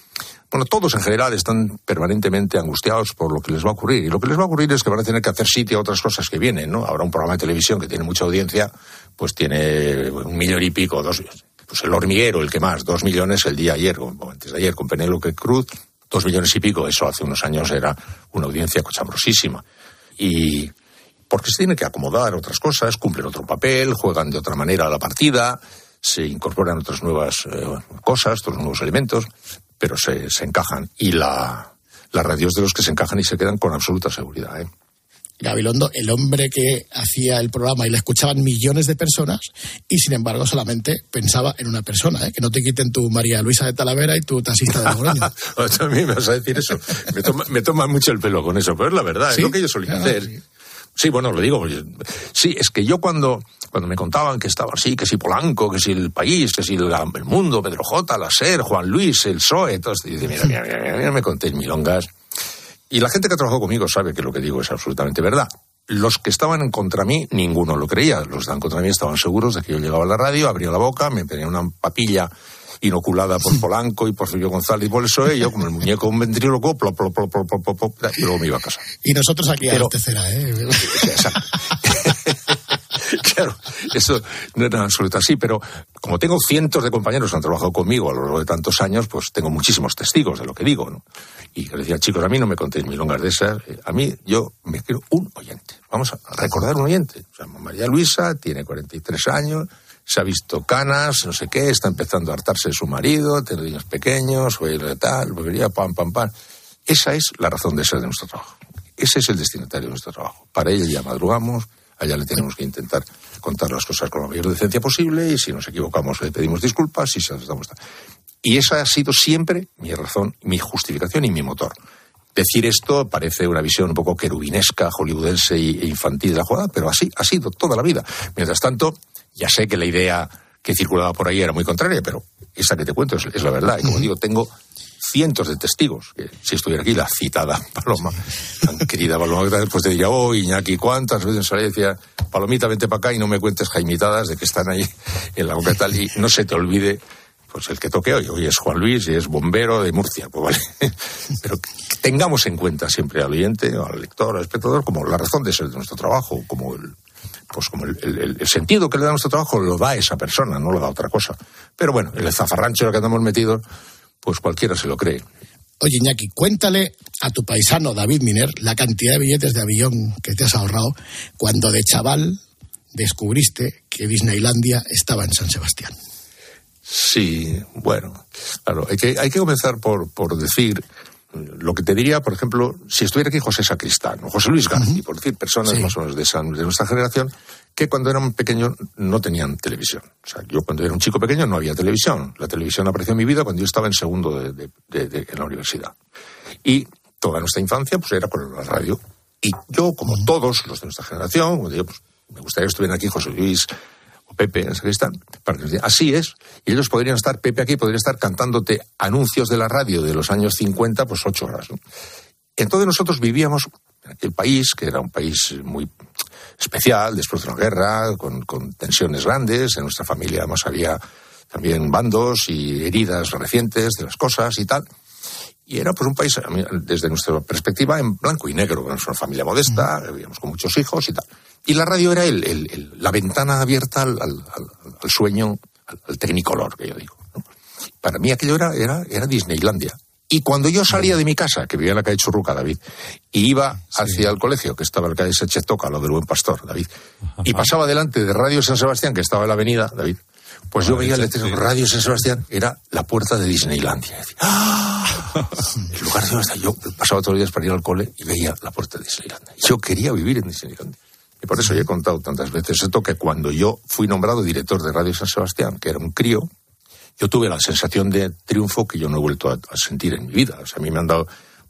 bueno, todos en general están permanentemente angustiados por lo que les va a ocurrir. Y lo que les va a ocurrir es que van a tener que hacer sitio a otras cosas que vienen, ¿no? Habrá un programa de televisión que tiene mucha audiencia, pues tiene un millón y pico, dos Pues el hormiguero, el que más, dos millones el día ayer, o antes de ayer con Penélope Cruz, dos millones y pico, eso hace unos años era una audiencia cochambrosísima. Y porque se tiene que acomodar a otras cosas, cumplen otro papel, juegan de otra manera la partida, se incorporan otras nuevas eh, cosas, otros nuevos elementos, pero se, se encajan. Y la, la radio es de los que se encajan y se quedan con absoluta seguridad. ¿eh? Gabilondo, el hombre que hacía el programa y le escuchaban millones de personas y sin embargo solamente pensaba en una persona, ¿eh? que no te quiten tu María Luisa de Talavera y tu taxista de Logroño. a mí me vas a decir eso. Me toma, me toma mucho el pelo con eso, pero es la verdad, ¿Sí? es lo que yo solía hacer. Sí, bueno, lo digo. Sí, es que yo cuando, cuando me contaban que estaba así, que si Polanco, que si el país, que si el, el mundo, Pedro J, la SER, Juan Luis, el PSOE, y dice, mira, mira, mira, mira, me contéis milongas. Y la gente que ha trabajado conmigo sabe que lo que digo es absolutamente verdad. Los que estaban contra mí, ninguno lo creía. Los que estaban contra mí estaban seguros de que yo llegaba a la radio, abría la boca, me ponía una papilla inoculada por Polanco y por Silvio González y por el PSOE, yo como el muñeco un ventríloco, plop, plop, plop, plop, plop, plop, y luego me iba a casa. Y nosotros aquí a Pero- la tercera, ¿eh? Claro, eso no era en absoluto así, pero como tengo cientos de compañeros que han trabajado conmigo a lo largo de tantos años, pues tengo muchísimos testigos de lo que digo, ¿no? Y que decía, chicos, a mí no me contéis milongas de esas, eh, a mí yo me quiero un oyente. Vamos a recordar un oyente. O sea, María Luisa tiene 43 años, se ha visto canas, no sé qué, está empezando a hartarse de su marido, tiene niños pequeños, tal, volvería, pam, pam, pam. Esa es la razón de ser de nuestro trabajo. Ese es el destinatario de nuestro trabajo. Para ella ya madrugamos, allá le tenemos que intentar contar las cosas con la mayor decencia posible y si nos equivocamos le pedimos disculpas y se las damos. Y esa ha sido siempre mi razón, mi justificación y mi motor. Decir esto parece una visión un poco querubinesca, hollywoodense e infantil de la jugada, pero así ha sido toda la vida. Mientras tanto, ya sé que la idea que circulaba por ahí era muy contraria, pero esa que te cuento es, es la verdad. Y como digo, tengo cientos de testigos. Que si estuviera aquí la citada Paloma, tan querida Paloma, después te diría, oh, Iñaki, ¿cuántas veces salí y decía, Palomita, vente para acá y no me cuentes jaimitadas de que están ahí en la boca tal y no se te olvide pues el que toque hoy. Hoy es Juan Luis y es bombero de Murcia, pues vale. Pero tengamos en cuenta siempre al oyente, al lector, al espectador, como la razón de ser de nuestro trabajo, como el, pues como el, el- el sentido que le da a nuestro trabajo lo da esa persona, no lo da otra cosa. Pero bueno, en el zafarrancho en el que andamos metidos, pues cualquiera se lo cree. Oye, Iñaki, cuéntale a tu paisano David Miner la cantidad de billetes de avión que te has ahorrado cuando de chaval descubriste que Disneylandia estaba en San Sebastián. Sí, bueno, claro, hay que, hay que comenzar por, por decir lo que te diría, por ejemplo, si estuviera aquí José Sacristán o José Luis García, por decir personas más o menos de, esa- de nuestra generación, que cuando eran pequeños no tenían televisión. O sea, yo cuando era un chico pequeño no había televisión. La televisión apareció en mi vida cuando yo estaba en segundo de, de- de- de- en la universidad. Y toda nuestra infancia pues era por la radio. Y yo, como todos los de nuestra generación, pues, me gustaría que estuvieran aquí José Luis Pepe en para que así es, y ellos podrían estar, Pepe aquí podría estar cantándote anuncios de la radio de los años 50, pues ocho horas. Entonces nosotros vivíamos en aquel país, que era un país muy especial, después de la guerra, con, tensiones grandes, en nuestra familia además había también bandos y heridas recientes de las cosas y tal. Y era pues un país, desde nuestra perspectiva, en blanco y negro. Éramos una familia modesta, vivíamos con muchos hijos y tal. Y la radio era el, el- el- la ventana abierta al, al- al- sueño, al, al tecnicolor, que yo digo. ¿no? Para mí aquello era, era, era Disneylandia. Y cuando yo salía de mi casa, que vivía en la calle Churruca, David, y iba hacia el colegio, que estaba en la calle Sánchez Toca, lo del Buen Pastor, David, y pasaba delante de Radio San Sebastián, que estaba en la avenida, David, pues yo veía el letrero Radio San Sebastián, era la puerta de Disneylandia. Decía, ¡Ah! El lugar de yo pasaba todos los días para ir al cole y veía la puerta de Disneylandia. Yo quería vivir en Disneylandia. Y por eso yo he contado tantas veces esto que cuando yo fui nombrado director de Radio San Sebastián, que era un crío, yo tuve la sensación de triunfo que yo no he vuelto a, a sentir en mi vida. O sea, a mí me han dado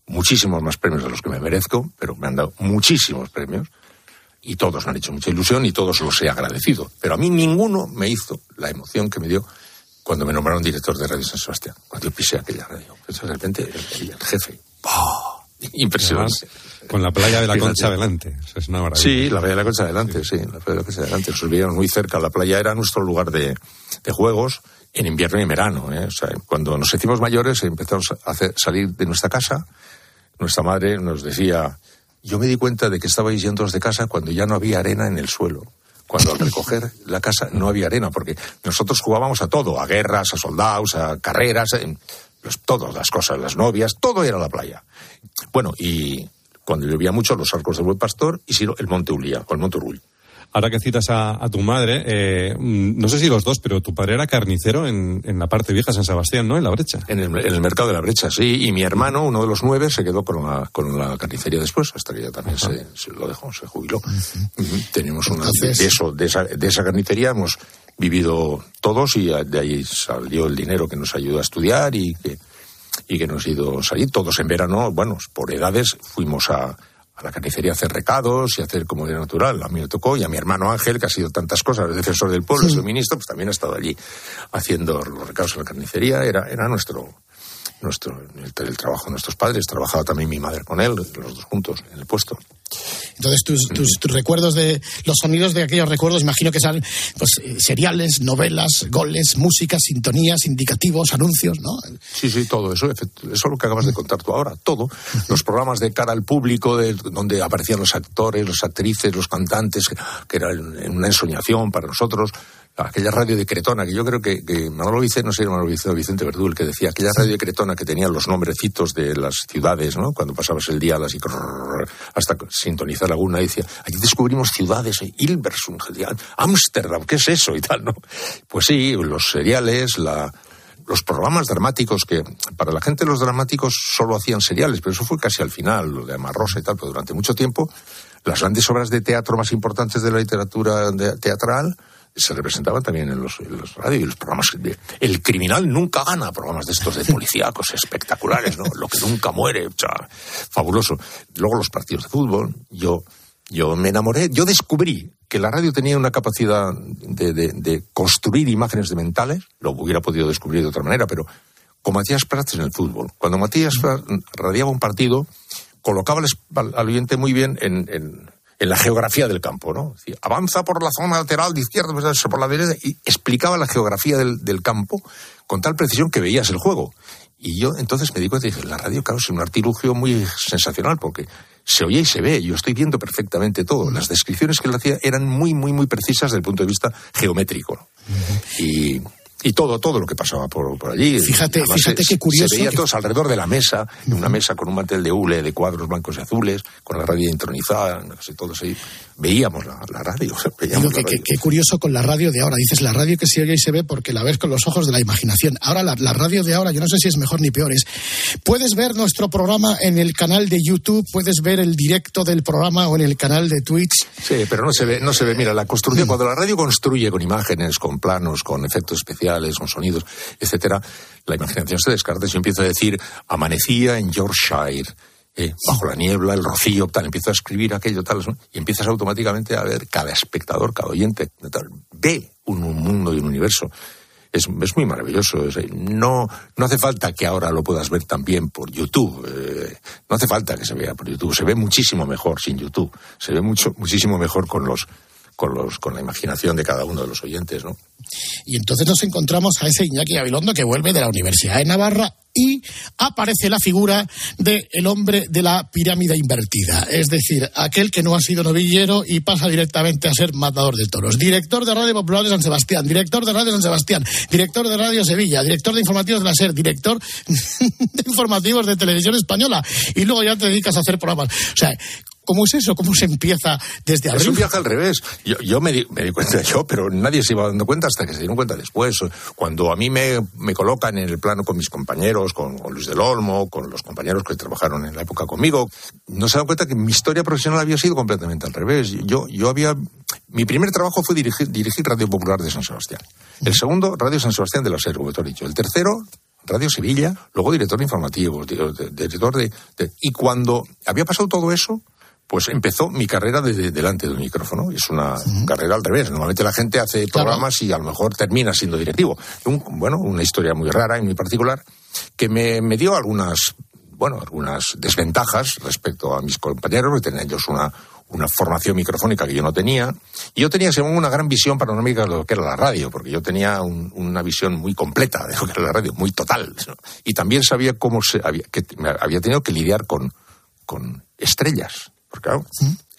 muchísimos más premios de los que me merezco, pero me han dado muchísimos premios y todos me han hecho mucha ilusión y todos los he agradecido. Pero a mí ninguno me hizo la emoción que me dio cuando me nombraron director de Radio San Sebastián, cuando yo pisé aquella radio. De repente el, el jefe. ¡oh! Impresionante. Con la playa de la. Concha delante. Eso es una maravilla. Sí, la playa de la Concha adelante, sí, la playa de la Concha adelante. Nos vivíamos muy cerca. La playa era nuestro lugar de, de juegos en invierno y en verano. ¿eh? O sea, cuando nos hicimos mayores empezamos a hacer, salir de nuestra casa. Nuestra madre nos decía, yo me di cuenta de que estabais yendo de casa cuando ya no había arena en el suelo. Cuando al recoger la casa no había arena, porque nosotros jugábamos a todo, a guerras, a soldados, a carreras, pues, todas las cosas, las novias, todo era la playa. Bueno, y cuando llovía mucho, los arcos del Buen Pastor y si no, el Monte Ulía, o el Monte Urull. Ahora que citas a, a tu madre, eh, mm, no sé si los dos, pero tu padre era carnicero en, en la parte vieja de San Sebastián, ¿no? En la brecha. En el, en el mercado de la brecha, sí. Y mi hermano, uno de los nueve, se quedó con la, con la carnicería después, hasta que ya también se, se lo dejó, se jubiló. Tenemos una. Entonces- De, eso, de, esa, de esa carnicería hemos vivido todos y de ahí salió el dinero que nos ayudó a estudiar y que, y que nos ha ido salir. Todos en verano, bueno, por edades, fuimos a, a la carnicería a hacer recados y a hacer como era natural. A mí me tocó y a mi hermano Ángel, que ha sido tantas cosas, el defensor del pueblo, es el ministro, pues también ha estado allí haciendo los recados en la carnicería. Era, era nuestro, nuestro el, el trabajo de nuestros padres. Trabajaba también mi madre con él, los dos juntos en el puesto. Entonces, tus, tus, tus recuerdos de los sonidos de aquellos recuerdos, imagino que sean pues, eh, seriales, novelas, goles, música, sintonías, indicativos, anuncios, ¿no? Sí, sí, todo eso, eso es lo que acabas de contar tú ahora, todo. Los programas de cara al público, de, donde aparecían los actores, las actrices, los cantantes, que, era una ensoñación para nosotros. Aquella radio de Cretona, que yo creo que, que Manolo Vicente, no sé, Manolo Vicente, Vicente Verdú, el que decía, aquella radio de Cretona que tenía los nombrecitos de las ciudades, ¿no? Cuando pasabas el día así, hasta sintonizar alguna, y decía, aquí descubrimos ciudades, eh, Hilversum, Ámsterdam, ¿qué es eso? y tal, ¿no? Pues sí, los seriales, la, los programas dramáticos que para la gente los dramáticos solo hacían seriales, pero eso fue casi al final, lo de Amarrosa y tal, pero durante mucho tiempo las grandes obras de teatro más importantes de la literatura teatral se representaban también en los, radios y los programas. de- el criminal nunca gana programas de estos de policíacos espectaculares, ¿no? Lo que nunca muere, o sea, fabuloso. Luego los partidos de fútbol, yo, yo me enamoré, yo descubrí que la radio tenía una capacidad de, de- construir imágenes de mentales, lo hubiera podido descubrir de otra manera, pero con Matías Prats en el fútbol. Cuando Matías Prats radiaba un partido, colocaba al, oyente muy bien en, en- en la geografía del campo, ¿no? Decía, avanza por la zona lateral de izquierda, pues, por la derecha, y explicaba la geografía del, del campo con tal precisión que veías el juego. Y yo entonces me di cuenta y dije, la radio, claro, es un artilugio muy sensacional porque se oye y se ve, yo estoy viendo perfectamente todo. Las descripciones que él hacía eran muy, muy, muy precisas desde el punto de vista geométrico. ¿no? Y, y todo, todo lo que pasaba por, por allí. Fíjate, Además, fíjate se- qué curioso Se veía que- todos alrededor de la mesa, una mesa con un mantel de hule, de cuadros blancos y azules, con la radio intronizada, casi todos ahí. Veíamos la, la radio. veíamos la radio. que curioso con la radio de ahora. Dices la radio que se oye y se ve porque la ves con los ojos de la imaginación. Ahora la, la radio de ahora, yo no sé si es mejor ni peor. Es, puedes ver nuestro programa en el canal de YouTube, puedes ver el directo del programa o en el canal de Twitch. Sí, pero no se ve, no se ve. Mira, la construcción, cuando la radio construye con imágenes, con planos, con efectos especiales, con sonidos, etcétera, la imaginación se descarta. Yo empiezo a decir, amanecía en Yorkshire, eh, bajo la niebla, el rocío, tal, empiezo a escribir aquello, tal, y empiezas automáticamente a ver cada espectador, cada oyente, ve un, un mundo y un universo. Es, muy maravilloso. no, no hace falta que ahora lo puedas ver también por YouTube. eh, no hace falta que se vea por YouTube. Se ve muchísimo mejor sin YouTube. Se ve mucho, muchísimo mejor con los, con los, con la imaginación de cada uno de los oyentes, ¿no? Y entonces nos encontramos a ese Iñaki Gabilondo que vuelve de la Universidad de Navarra y aparece la figura del el hombre de la pirámide invertida, es decir, aquel que no ha sido novillero y pasa directamente a ser matador de toros. Director de Radio Popular de San Sebastián, director de Radio San Sebastián, director de Radio Sevilla, director de informativos de la SER, director de informativos de Televisión Española y luego ya te dedicas a hacer programas. O sea, ¿Cómo es eso? ¿Cómo se empieza desde Es arriba? un viaje al revés. Yo, yo me, di, me di cuenta yo, pero nadie se iba dando cuenta hasta que se dieron cuenta después. Cuando a mí me, me colocan en el plano con mis compañeros, con, con Luis del Olmo, con los compañeros que trabajaron en la época conmigo, no se dan cuenta que mi historia profesional había sido completamente al revés. Yo, yo había... Mi primer trabajo fue dirigir, dirigir Radio Popular de San Sebastián. El segundo, Radio San Sebastián de la SER, como te he dicho. El tercero, Radio Sevilla, luego director de- director de, de- Y cuando había pasado todo eso, pues empezó mi carrera desde delante del micrófono. Es una carrera al revés. Normalmente la gente hace programas y a lo mejor termina siendo directivo. Un- bueno, una historia muy rara y muy particular que me, me dio algunas, bueno, algunas desventajas respecto a mis compañeros, que tenían ellos una, una formación microfónica que yo no tenía. Y yo tenía, según una gran visión panorámica de lo que era la radio, porque yo tenía un- una visión muy completa de lo que era la radio, muy total. ¿no? Y también sabía cómo se había, que me había tenido que lidiar con, con estrellas. Porque claro,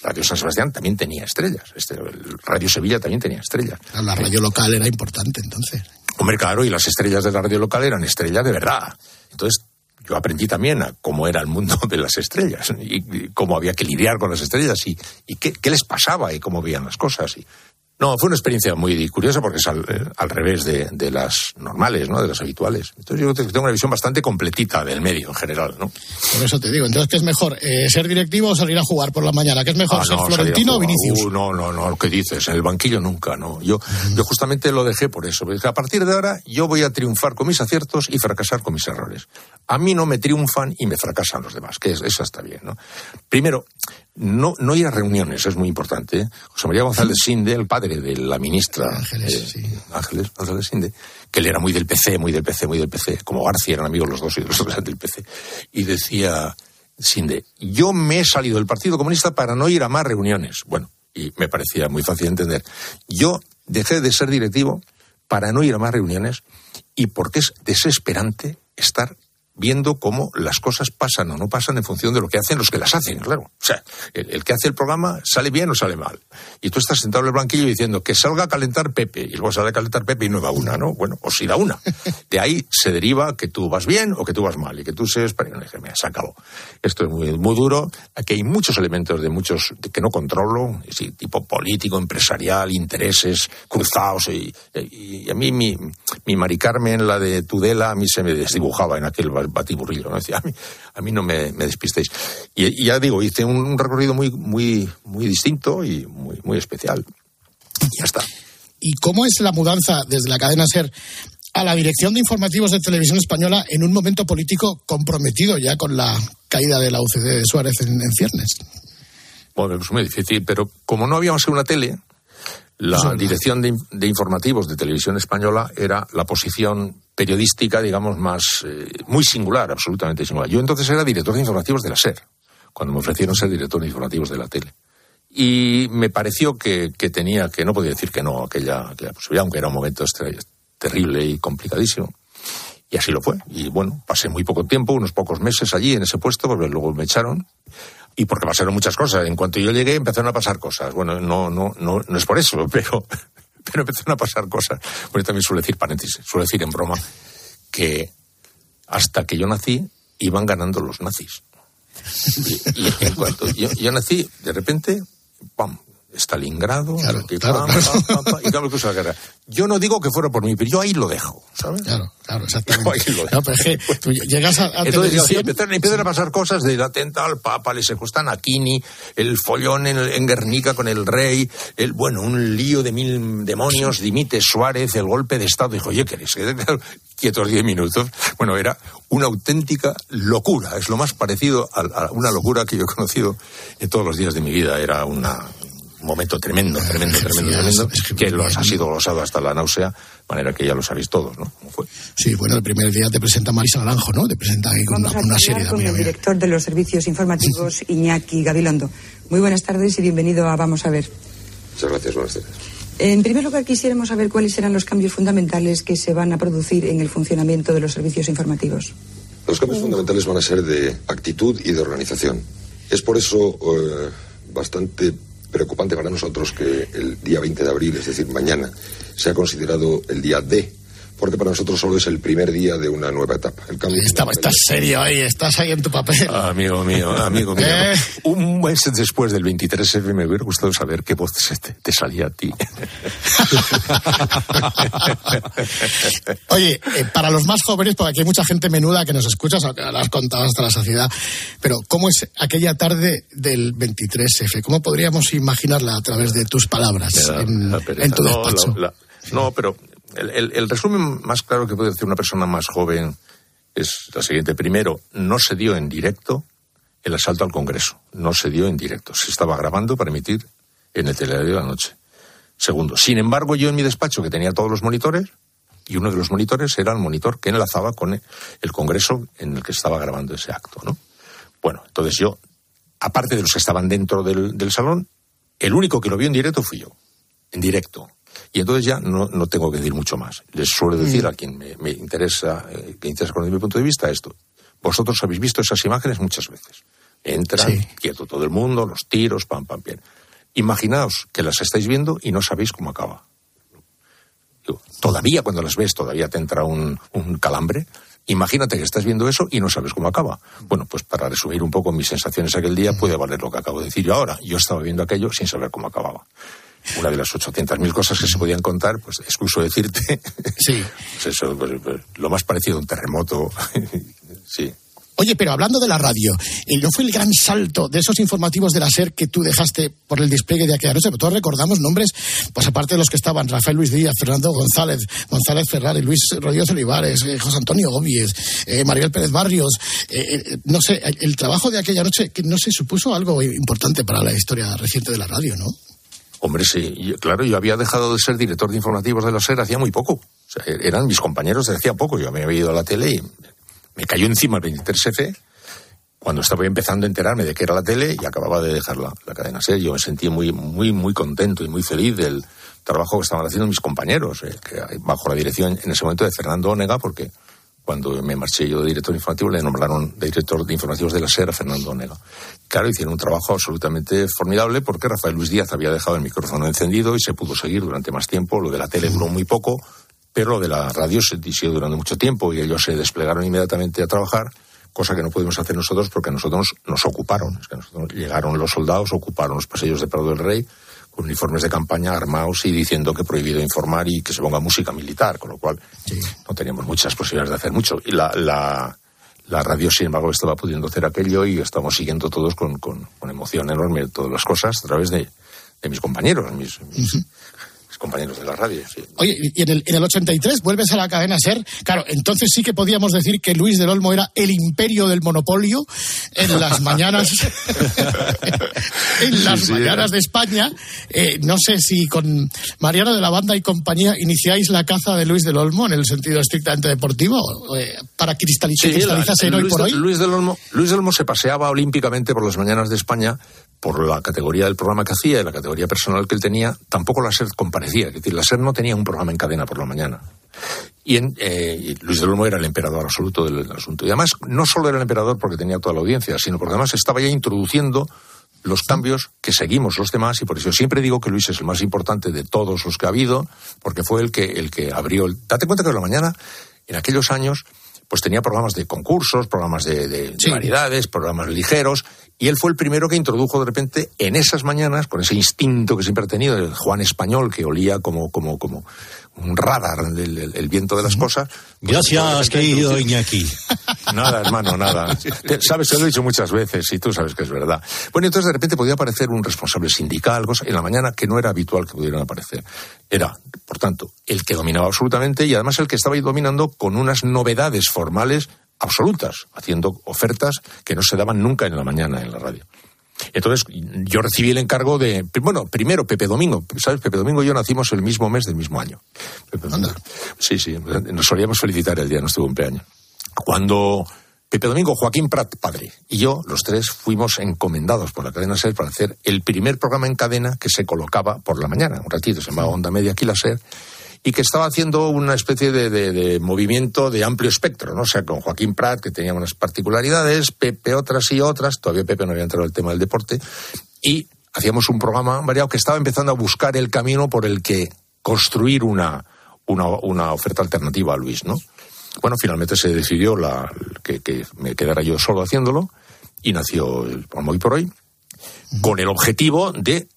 Radio San Sebastián también tenía estrellas. Este, el Radio Sevilla también tenía estrellas. La radio local era importante entonces. Hombre, claro, y las estrellas de la radio local eran estrellas de verdad. Entonces, yo aprendí también a cómo era el mundo de las estrellas y, y cómo había que lidiar con las estrellas y, y qué, qué les pasaba y cómo veían las cosas. Y, no, fue una experiencia muy curiosa porque es al, eh, al revés de, de las normales, ¿no? De las habituales. Entonces yo tengo una visión bastante completita del medio en general, ¿no? Por eso te digo. Entonces, ¿qué es mejor? Eh, ¿Ser directivo o salir a jugar por la mañana? ¿Qué es mejor? Ah, ¿Ser no, Florentino o Vinicius? Uh, no, no, no, ¿qué dices? En el banquillo nunca, no. Yo, yo justamente lo dejé por eso. porque a partir de ahora yo voy a triunfar con mis aciertos y fracasar con mis errores. A mí no me triunfan y me fracasan los demás, que es, eso está bien, ¿no? Primero, no, no ir a reuniones, es muy importante. ¿eh? José María González Sinde, el padre de la ministra Ángeles, Ángeles González Sinde, que él era muy del PC, muy del PC, muy del PC, como García eran amigos los dos y los dos eran del PC, y decía Sinde, yo me he salido del Partido Comunista para no ir a más reuniones. Bueno, y me parecía muy fácil de entender. Yo dejé de ser directivo para no ir a más reuniones y porque es desesperante estar viendo cómo las cosas pasan o no pasan en función de lo que hacen los que las hacen, claro. O sea, el, el que hace el programa sale bien o sale mal. Y tú estás sentado en el banquillo diciendo que salga a calentar Pepe, y luego sale a calentar Pepe y no da una, ¿no? Bueno, o si da una. De ahí se deriva que tú vas bien o que tú vas mal, y que tú seas... dije, mira, se acabó. Esto es muy, muy duro. Aquí hay muchos elementos de muchos que no controlo, sí, tipo político, empresarial, intereses cruzados. Y, y- y a mí mi, mi Mari Carmen, la de Tudela, a mí se me desdibujaba en aquel ba- batiburrillo. ¿no? Decía, a mí, a mí no me, me despistéis. Y, y ya digo, hice un, un recorrido muy, muy, muy distinto y muy, muy especial. Y ya está. ¿Y cómo es la mudanza desde la cadena SER a la dirección de informativos de televisión española en un momento político comprometido ya con la caída de la UCD de Suárez en, en ciernes? Bueno, es muy difícil, pero como no habíamos en una tele, la dirección de, de informativos de televisión española era la posición periodística, digamos, más eh, muy singular, absolutamente singular. Yo entonces era director de informativos de la SER, cuando me ofrecieron ser director de informativos de la tele. Y me pareció que, que tenía, que no podía decir que no aquella, aquella posibilidad, aunque era un momento terrible y complicadísimo. Y así lo fue. Y bueno, pasé muy poco tiempo, unos pocos meses allí en ese puesto, porque luego me echaron. Y porque pasaron muchas cosas. En cuanto yo llegué, empezaron a pasar cosas. Bueno, no, no, no, no es por eso, pero, pero empezaron a pasar cosas. Bueno, también suelo decir, paréntesis, suelo decir en broma, que hasta que yo nací, iban ganando los nazis. Y, y en cuanto yo, yo nací, de repente, ¡pam! Stalingrado, pam, pam, pam, y claro, que la guerra. Yo no digo que fuera por mí, pero yo ahí lo dejo, ¿sabes? Claro, claro, Yo exactamente. ahí lo dejo. No, pero es que tú llegas a, a Entonces televisión... empiezan a pasar cosas del atentado al Papa, le secuestran a Kini, el follón en, en Guernica con el rey, el, bueno, un lío de mil demonios, dimite Suárez, el golpe de Estado. Dijo, oye, ¿queréis que quietos diez minutos? Bueno, era una auténtica locura. Es lo más parecido a, a una locura que yo he conocido en todos los días de mi vida. Era una, un momento tremendo, tremendo, tremendo, tremendo, que los ha sido glosado hasta la náusea, de manera que ya lo sabéis todos, ¿no? ¿Cómo fue? Sí, bueno, el primer día te presenta Marisa Naranjo, ¿no? Te presenta ahí con una, a una serie de con el director de los servicios informativos, Iñaki Gabilondo. Muy buenas tardes y bienvenido a Vamos a ver. Muchas gracias, buenas tardes. En primer lugar, quisiéramos saber cuáles serán los cambios fundamentales que se van a producir en el funcionamiento de los servicios informativos. Los cambios fundamentales van a ser de actitud y de organización. Es por eso eh, bastante preocupante para nosotros que el día 20 de abril, es decir, mañana, sea considerado el día D porque para nosotros solo es el primer día de una nueva etapa. El cambio Estaba, estás serio ahí, estás ahí en tu papel. Amigo mío, amigo mío. Eh. Un mes después del 23F me hubiera gustado saber qué voz te, te salía a ti. Oye, eh, para los más jóvenes, porque aquí hay mucha gente menuda que nos escucha, lo has contado hasta la saciedad, pero ¿cómo es aquella tarde del 23F? ¿Cómo podríamos imaginarla a través de tus palabras da- en, tu No, despacho? la- la- no, pero el, resumen más claro que puede decir una persona más joven es la siguiente. Primero, no se dio en directo el asalto al Congreso. No se dio en directo. Se estaba grabando para emitir en el telediario de la noche. Segundo, sin embargo, yo en mi despacho, que tenía todos los monitores, y uno de los monitores era el monitor que enlazaba con el- el Congreso en el que estaba grabando ese acto, ¿no? Bueno, entonces yo, aparte de los que estaban dentro del, del salón, el único que lo vio en directo fui yo, en directo. Y entonces ya no, no tengo que decir mucho más. Les suelo decir a quien me, me interesa, eh, que interesa conocer mi punto de vista esto. Vosotros habéis visto esas imágenes muchas veces. Entran, quieto todo el mundo, los tiros, pam, pam, bien. Imaginaos que las estáis viendo y no sabéis cómo acaba. Todavía cuando las ves, todavía te entra un, un calambre. Imagínate que estás viendo eso y no sabes cómo acaba. Bueno, pues para resumir un poco mis sensaciones aquel día, puede valer lo que acabo de decir yo ahora. Yo estaba viendo aquello sin saber cómo acababa. Una de las 800.000 cosas que se podían contar, pues excuso decirte. Sí. pues eso, pues, pues, lo más parecido a un terremoto. sí. Oye, pero hablando de la radio, ¿y ¿no fue el gran salto de esos informativos de la SER que tú dejaste por el despliegue de aquella noche? Todos recordamos nombres, pues aparte de los que estaban, Rafael Luis Díaz, Fernando González, González Ferrari, Luis Rodríguez Olivares, eh, José Antonio Obies, eh, Maribel Pérez Barrios, eh, eh, no sé, el, el trabajo de aquella noche, que no sé, supuso algo importante para la historia reciente de la radio, ¿no? Hombre, sí, claro, yo había dejado de ser director de informativos de la SER hacía muy poco. O sea, eran mis compañeros de hacía poco. Yo me había ido a la tele y me cayó encima el 23F cuando estaba empezando a enterarme de que era la tele y acababa de dejar la, la cadena SER. Yo me sentí muy, muy, muy contento y muy feliz del trabajo que estaban haciendo mis compañeros, eh, que bajo la dirección en ese momento de Fernando Onega, porque cuando me marché yo de director informativo le nombraron de director de informativos de la SER a Fernando Onega. Claro, hicieron un trabajo absolutamente formidable porque Rafael Luis Díaz había dejado el micrófono encendido y se pudo seguir durante más tiempo. Lo de la tele duró muy poco, pero lo de la radio se siguió durando mucho tiempo y ellos se desplegaron inmediatamente a trabajar, cosa que no pudimos hacer nosotros porque nosotros nos ocuparon. Es que nosotros llegaron los soldados, ocuparon los pasillos de Prado del Rey con uniformes de campaña armados y diciendo que prohibido informar y que se ponga música militar, con lo cual no teníamos muchas posibilidades de hacer mucho. Y la, la, la radio, sin embargo, estaba pudiendo hacer aquello y estamos siguiendo todos con, con, con emoción enorme todas las cosas a través de, de mis compañeros, mis, mis- mis compañeros de la radio. sí. Oye, y en el, en el 83 vuelves a la cadena SER. Claro, entonces sí que podíamos decir que Luis del Olmo era el imperio del monopolio en las mañanas, en las Sí, mañanas era. de España. Eh, no sé si con Mariano de la Banda y compañía iniciáis la caza de Luis del Olmo en el sentido estrictamente deportivo eh, para cristalizar, Sí, cristalizarse la- hoy Luis, por de- hoy. Luis del Olmo, Luis del Olmo se paseaba olímpicamente por las mañanas de España por la categoría del programa que hacía y la categoría personal que él tenía. Tampoco la SER comparecía, es decir, la SER no tenía un programa en cadena por la mañana. Y, en, eh, y Luis del Olmo era el emperador absoluto del, asunto. Y además, no solo era el emperador porque tenía toda la audiencia, sino porque además estaba ya introduciendo los cambios que seguimos los demás y por eso siempre digo que Luis es el más importante de todos los que ha habido porque fue el que el que abrió el... date cuenta que por la mañana en aquellos años pues tenía programas de concursos programas de, de- de variedades programas ligeros y él fue el primero que introdujo de repente en esas mañanas con ese instinto que siempre ha tenido el Juan español que olía como como como un radar el, el viento de las cosas pues, Gracias, querido introducir- Iñaki. Nada, hermano, nada. Sabes, te lo he dicho muchas veces y tú sabes que es verdad. Bueno, entonces de repente podía aparecer un responsable sindical, cosa en la mañana que no era habitual que pudieran aparecer. Era, por tanto, el que dominaba absolutamente y además el que estaba dominando con unas novedades formales absolutas, haciendo ofertas que no se daban nunca en la mañana en la radio. Entonces, yo recibí el encargo de. Bueno, primero Pepe Domingo. ¿Sabes? Pepe Domingo y yo nacimos el mismo mes del mismo año. Sí, sí. Nos solíamos felicitar el día de nuestro cumpleaños. Cuando Pepe Domingo, Joaquín Prat, padre, y yo, los tres, fuimos encomendados por la cadena SER para hacer el primer programa en cadena que se colocaba por la mañana. Un ratito, se llamaba Onda Media aquí la SER. Y que estaba haciendo una especie de, de- movimiento de amplio espectro, ¿no? O sea, con Joaquín Prat, que tenía unas particularidades, Pepe otras y otras, todavía Pepe no había entrado en el tema del deporte, y hacíamos un programa variado que estaba empezando a buscar el camino por el que construir una, una, oferta alternativa a Luis, ¿no? Bueno, finalmente se decidió que, me quedara yo solo haciéndolo y nació el Hoy por Hoy con el objetivo de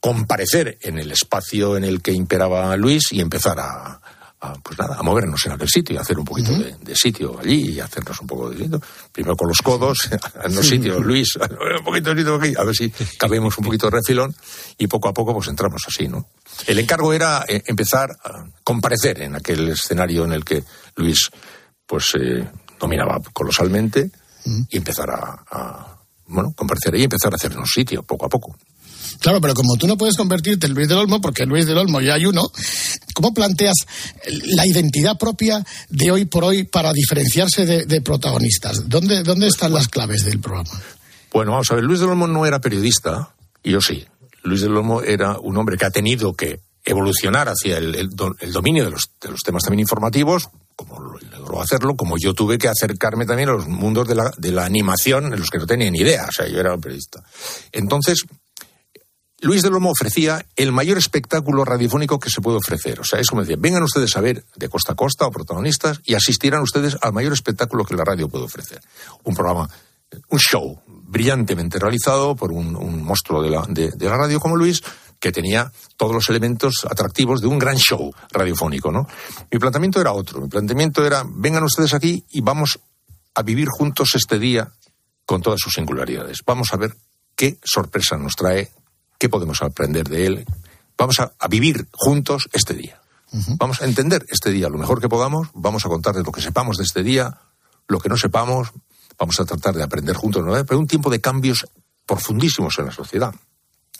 comparecer en el espacio en el que imperaba Luis y empezar a, a, pues nada, a movernos en aquel sitio y hacer un poquito de, de sitio allí y hacernos un poco de sitio. Primero con los codos, en los sitios, Luis, un poquito de sitio aquí, a ver si cabemos un poquito de refilón y poco a poco pues entramos así, ¿no? El encargo era eh, empezar a comparecer en aquel escenario en el que Luis pues eh, dominaba colosalmente y empezar a, a, bueno, comparecer ahí y empezar a hacernos sitio poco a poco. Claro, pero como tú no puedes convertirte en Luis del Olmo, porque Luis del Olmo ya hay uno, ¿cómo planteas la identidad propia de hoy por hoy para diferenciarse de, protagonistas? ¿Dónde, ¿Dónde están las claves del programa? Bueno, vamos a ver, Luis del Olmo no era periodista, y yo sí. Luis del Olmo era un hombre que ha tenido que evolucionar hacia el, el do- el dominio de los, temas también informativos, como lo- logró hacerlo, como yo tuve que acercarme también a los mundos de la, de la animación en los que no tenía ni idea, o sea, yo era un periodista. Entonces, Luis del Olmo ofrecía el mayor espectáculo radiofónico que se puede ofrecer. O sea, es como decir, vengan ustedes a ver de costa a costa o protagonistas y asistirán ustedes al mayor espectáculo que la radio puede ofrecer. Un programa, un show brillantemente realizado por un, un monstruo de la, de- de la radio como Luis, que tenía todos los elementos atractivos de un gran show radiofónico, ¿no? Mi planteamiento era otro. Mi planteamiento era, vengan ustedes aquí y vamos a vivir juntos este día con todas sus singularidades. Vamos a ver qué sorpresa nos trae, qué podemos aprender de él. Vamos a, a vivir juntos este día. Vamos a entender este día lo mejor que podamos, vamos a contarles lo que sepamos de este día, lo que no sepamos, vamos a tratar de aprender juntos, ¿no? pero un tiempo de cambios profundísimos en la sociedad,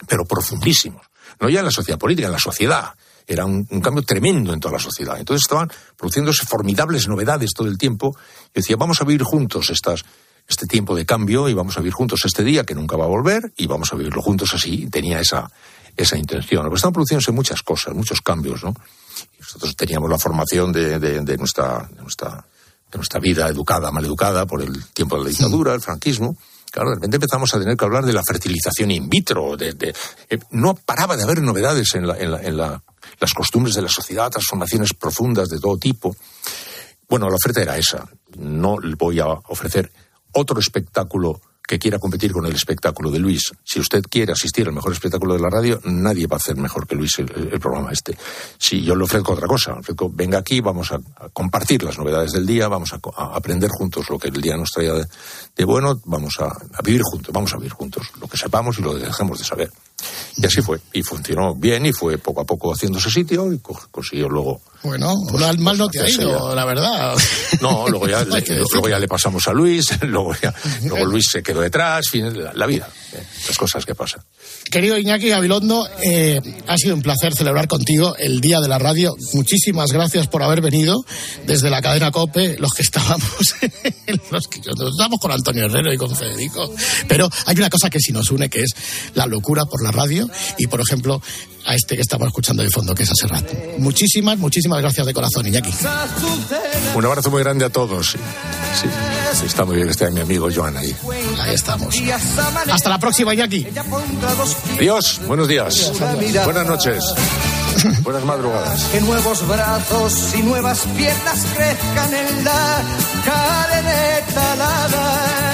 pero profundísimos. No ya en la sociedad política, en la sociedad. Era un, un cambio tremendo en toda la sociedad. Entonces estaban produciéndose formidables novedades todo el tiempo. Y decía, vamos a vivir juntos estas, este tiempo de cambio y vamos a vivir juntos este día que nunca va a volver y vamos a vivirlo juntos así. Tenía esa, esa intención. Pero estaban produciéndose muchas cosas, muchos cambios, ¿no? Nosotros teníamos la formación de, de- de nuestra, de, nuestra, de nuestra vida educada, maleducada por el tiempo de la dictadura, el franquismo. Claro, de repente empezamos a tener que hablar de la fertilización in vitro. De, de- eh, no paraba de haber novedades en, la- en la- en la- las costumbres de la sociedad, transformaciones profundas de todo tipo. Bueno, la oferta era esa. No voy a ofrecer otro espectáculo que quiera competir con el espectáculo de Luis. Si usted quiere asistir al mejor espectáculo de la radio, nadie va a hacer mejor que Luis el, programa este. Si yo le ofrezco otra cosa, ofrezco, venga aquí, vamos a, compartir las novedades del día, vamos a, aprender juntos lo que el día nos traía de, de bueno, vamos a, a vivir juntos, vamos a vivir juntos lo que sepamos y lo que dejemos de saber. Y así fue, y funcionó bien y fue poco a poco haciéndose sitio y co- consiguió luego Bueno, mal, mal no te ha ido, ya. la verdad. no, luego ya, le, luego ya le pasamos a Luis, luego, ya- luego Luis se quedó detrás, fin, la, la vida, eh, las cosas que pasan. Querido Iñaki Gabilondo, eh, ha sido un placer celebrar contigo el Día de la Radio. Muchísimas gracias por haber venido desde la cadena COPE, los que estábamos, los que nosotros estábamos con Antonio Herrero y con Federico. Pero hay una cosa que sí nos une, que es la locura por la radio y, por ejemplo, a este que estamos escuchando de fondo, que es Aserrat. Muchísimas, muchísimas gracias de corazón, Iñaki. Un abrazo muy grande a todos. Sí, sí, sí, está muy bien que esté mi amigo Joan ahí. Ahí estamos. Hasta la próxima, Iñaki. Adiós, buenos días, buenas noches, buenas madrugadas. Que nuevos brazos y nuevas piernas crezcan en la carne talada.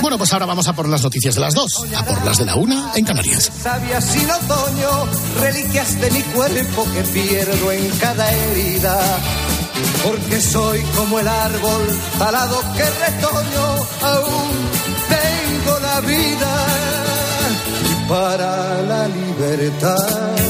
Bueno, pues ahora vamos a por las noticias de las dos, a por las de la una en Canarias. Sabias sin otoño, reliquias de mi cuerpo que pierdo en cada herida. Porque soy como el árbol talado que retoño, aún tengo la vida. Y para la libertad,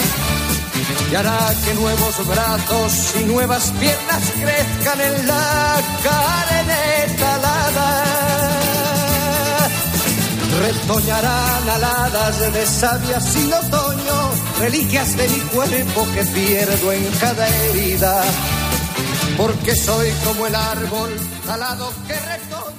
Y hará que nuevos brazos y nuevas piernas crezcan en la carne talada. Retoñarán aladas de savia sin otoño, reliquias de mi cuerpo que pierdo en cada herida, porque soy como el árbol talado que retoña.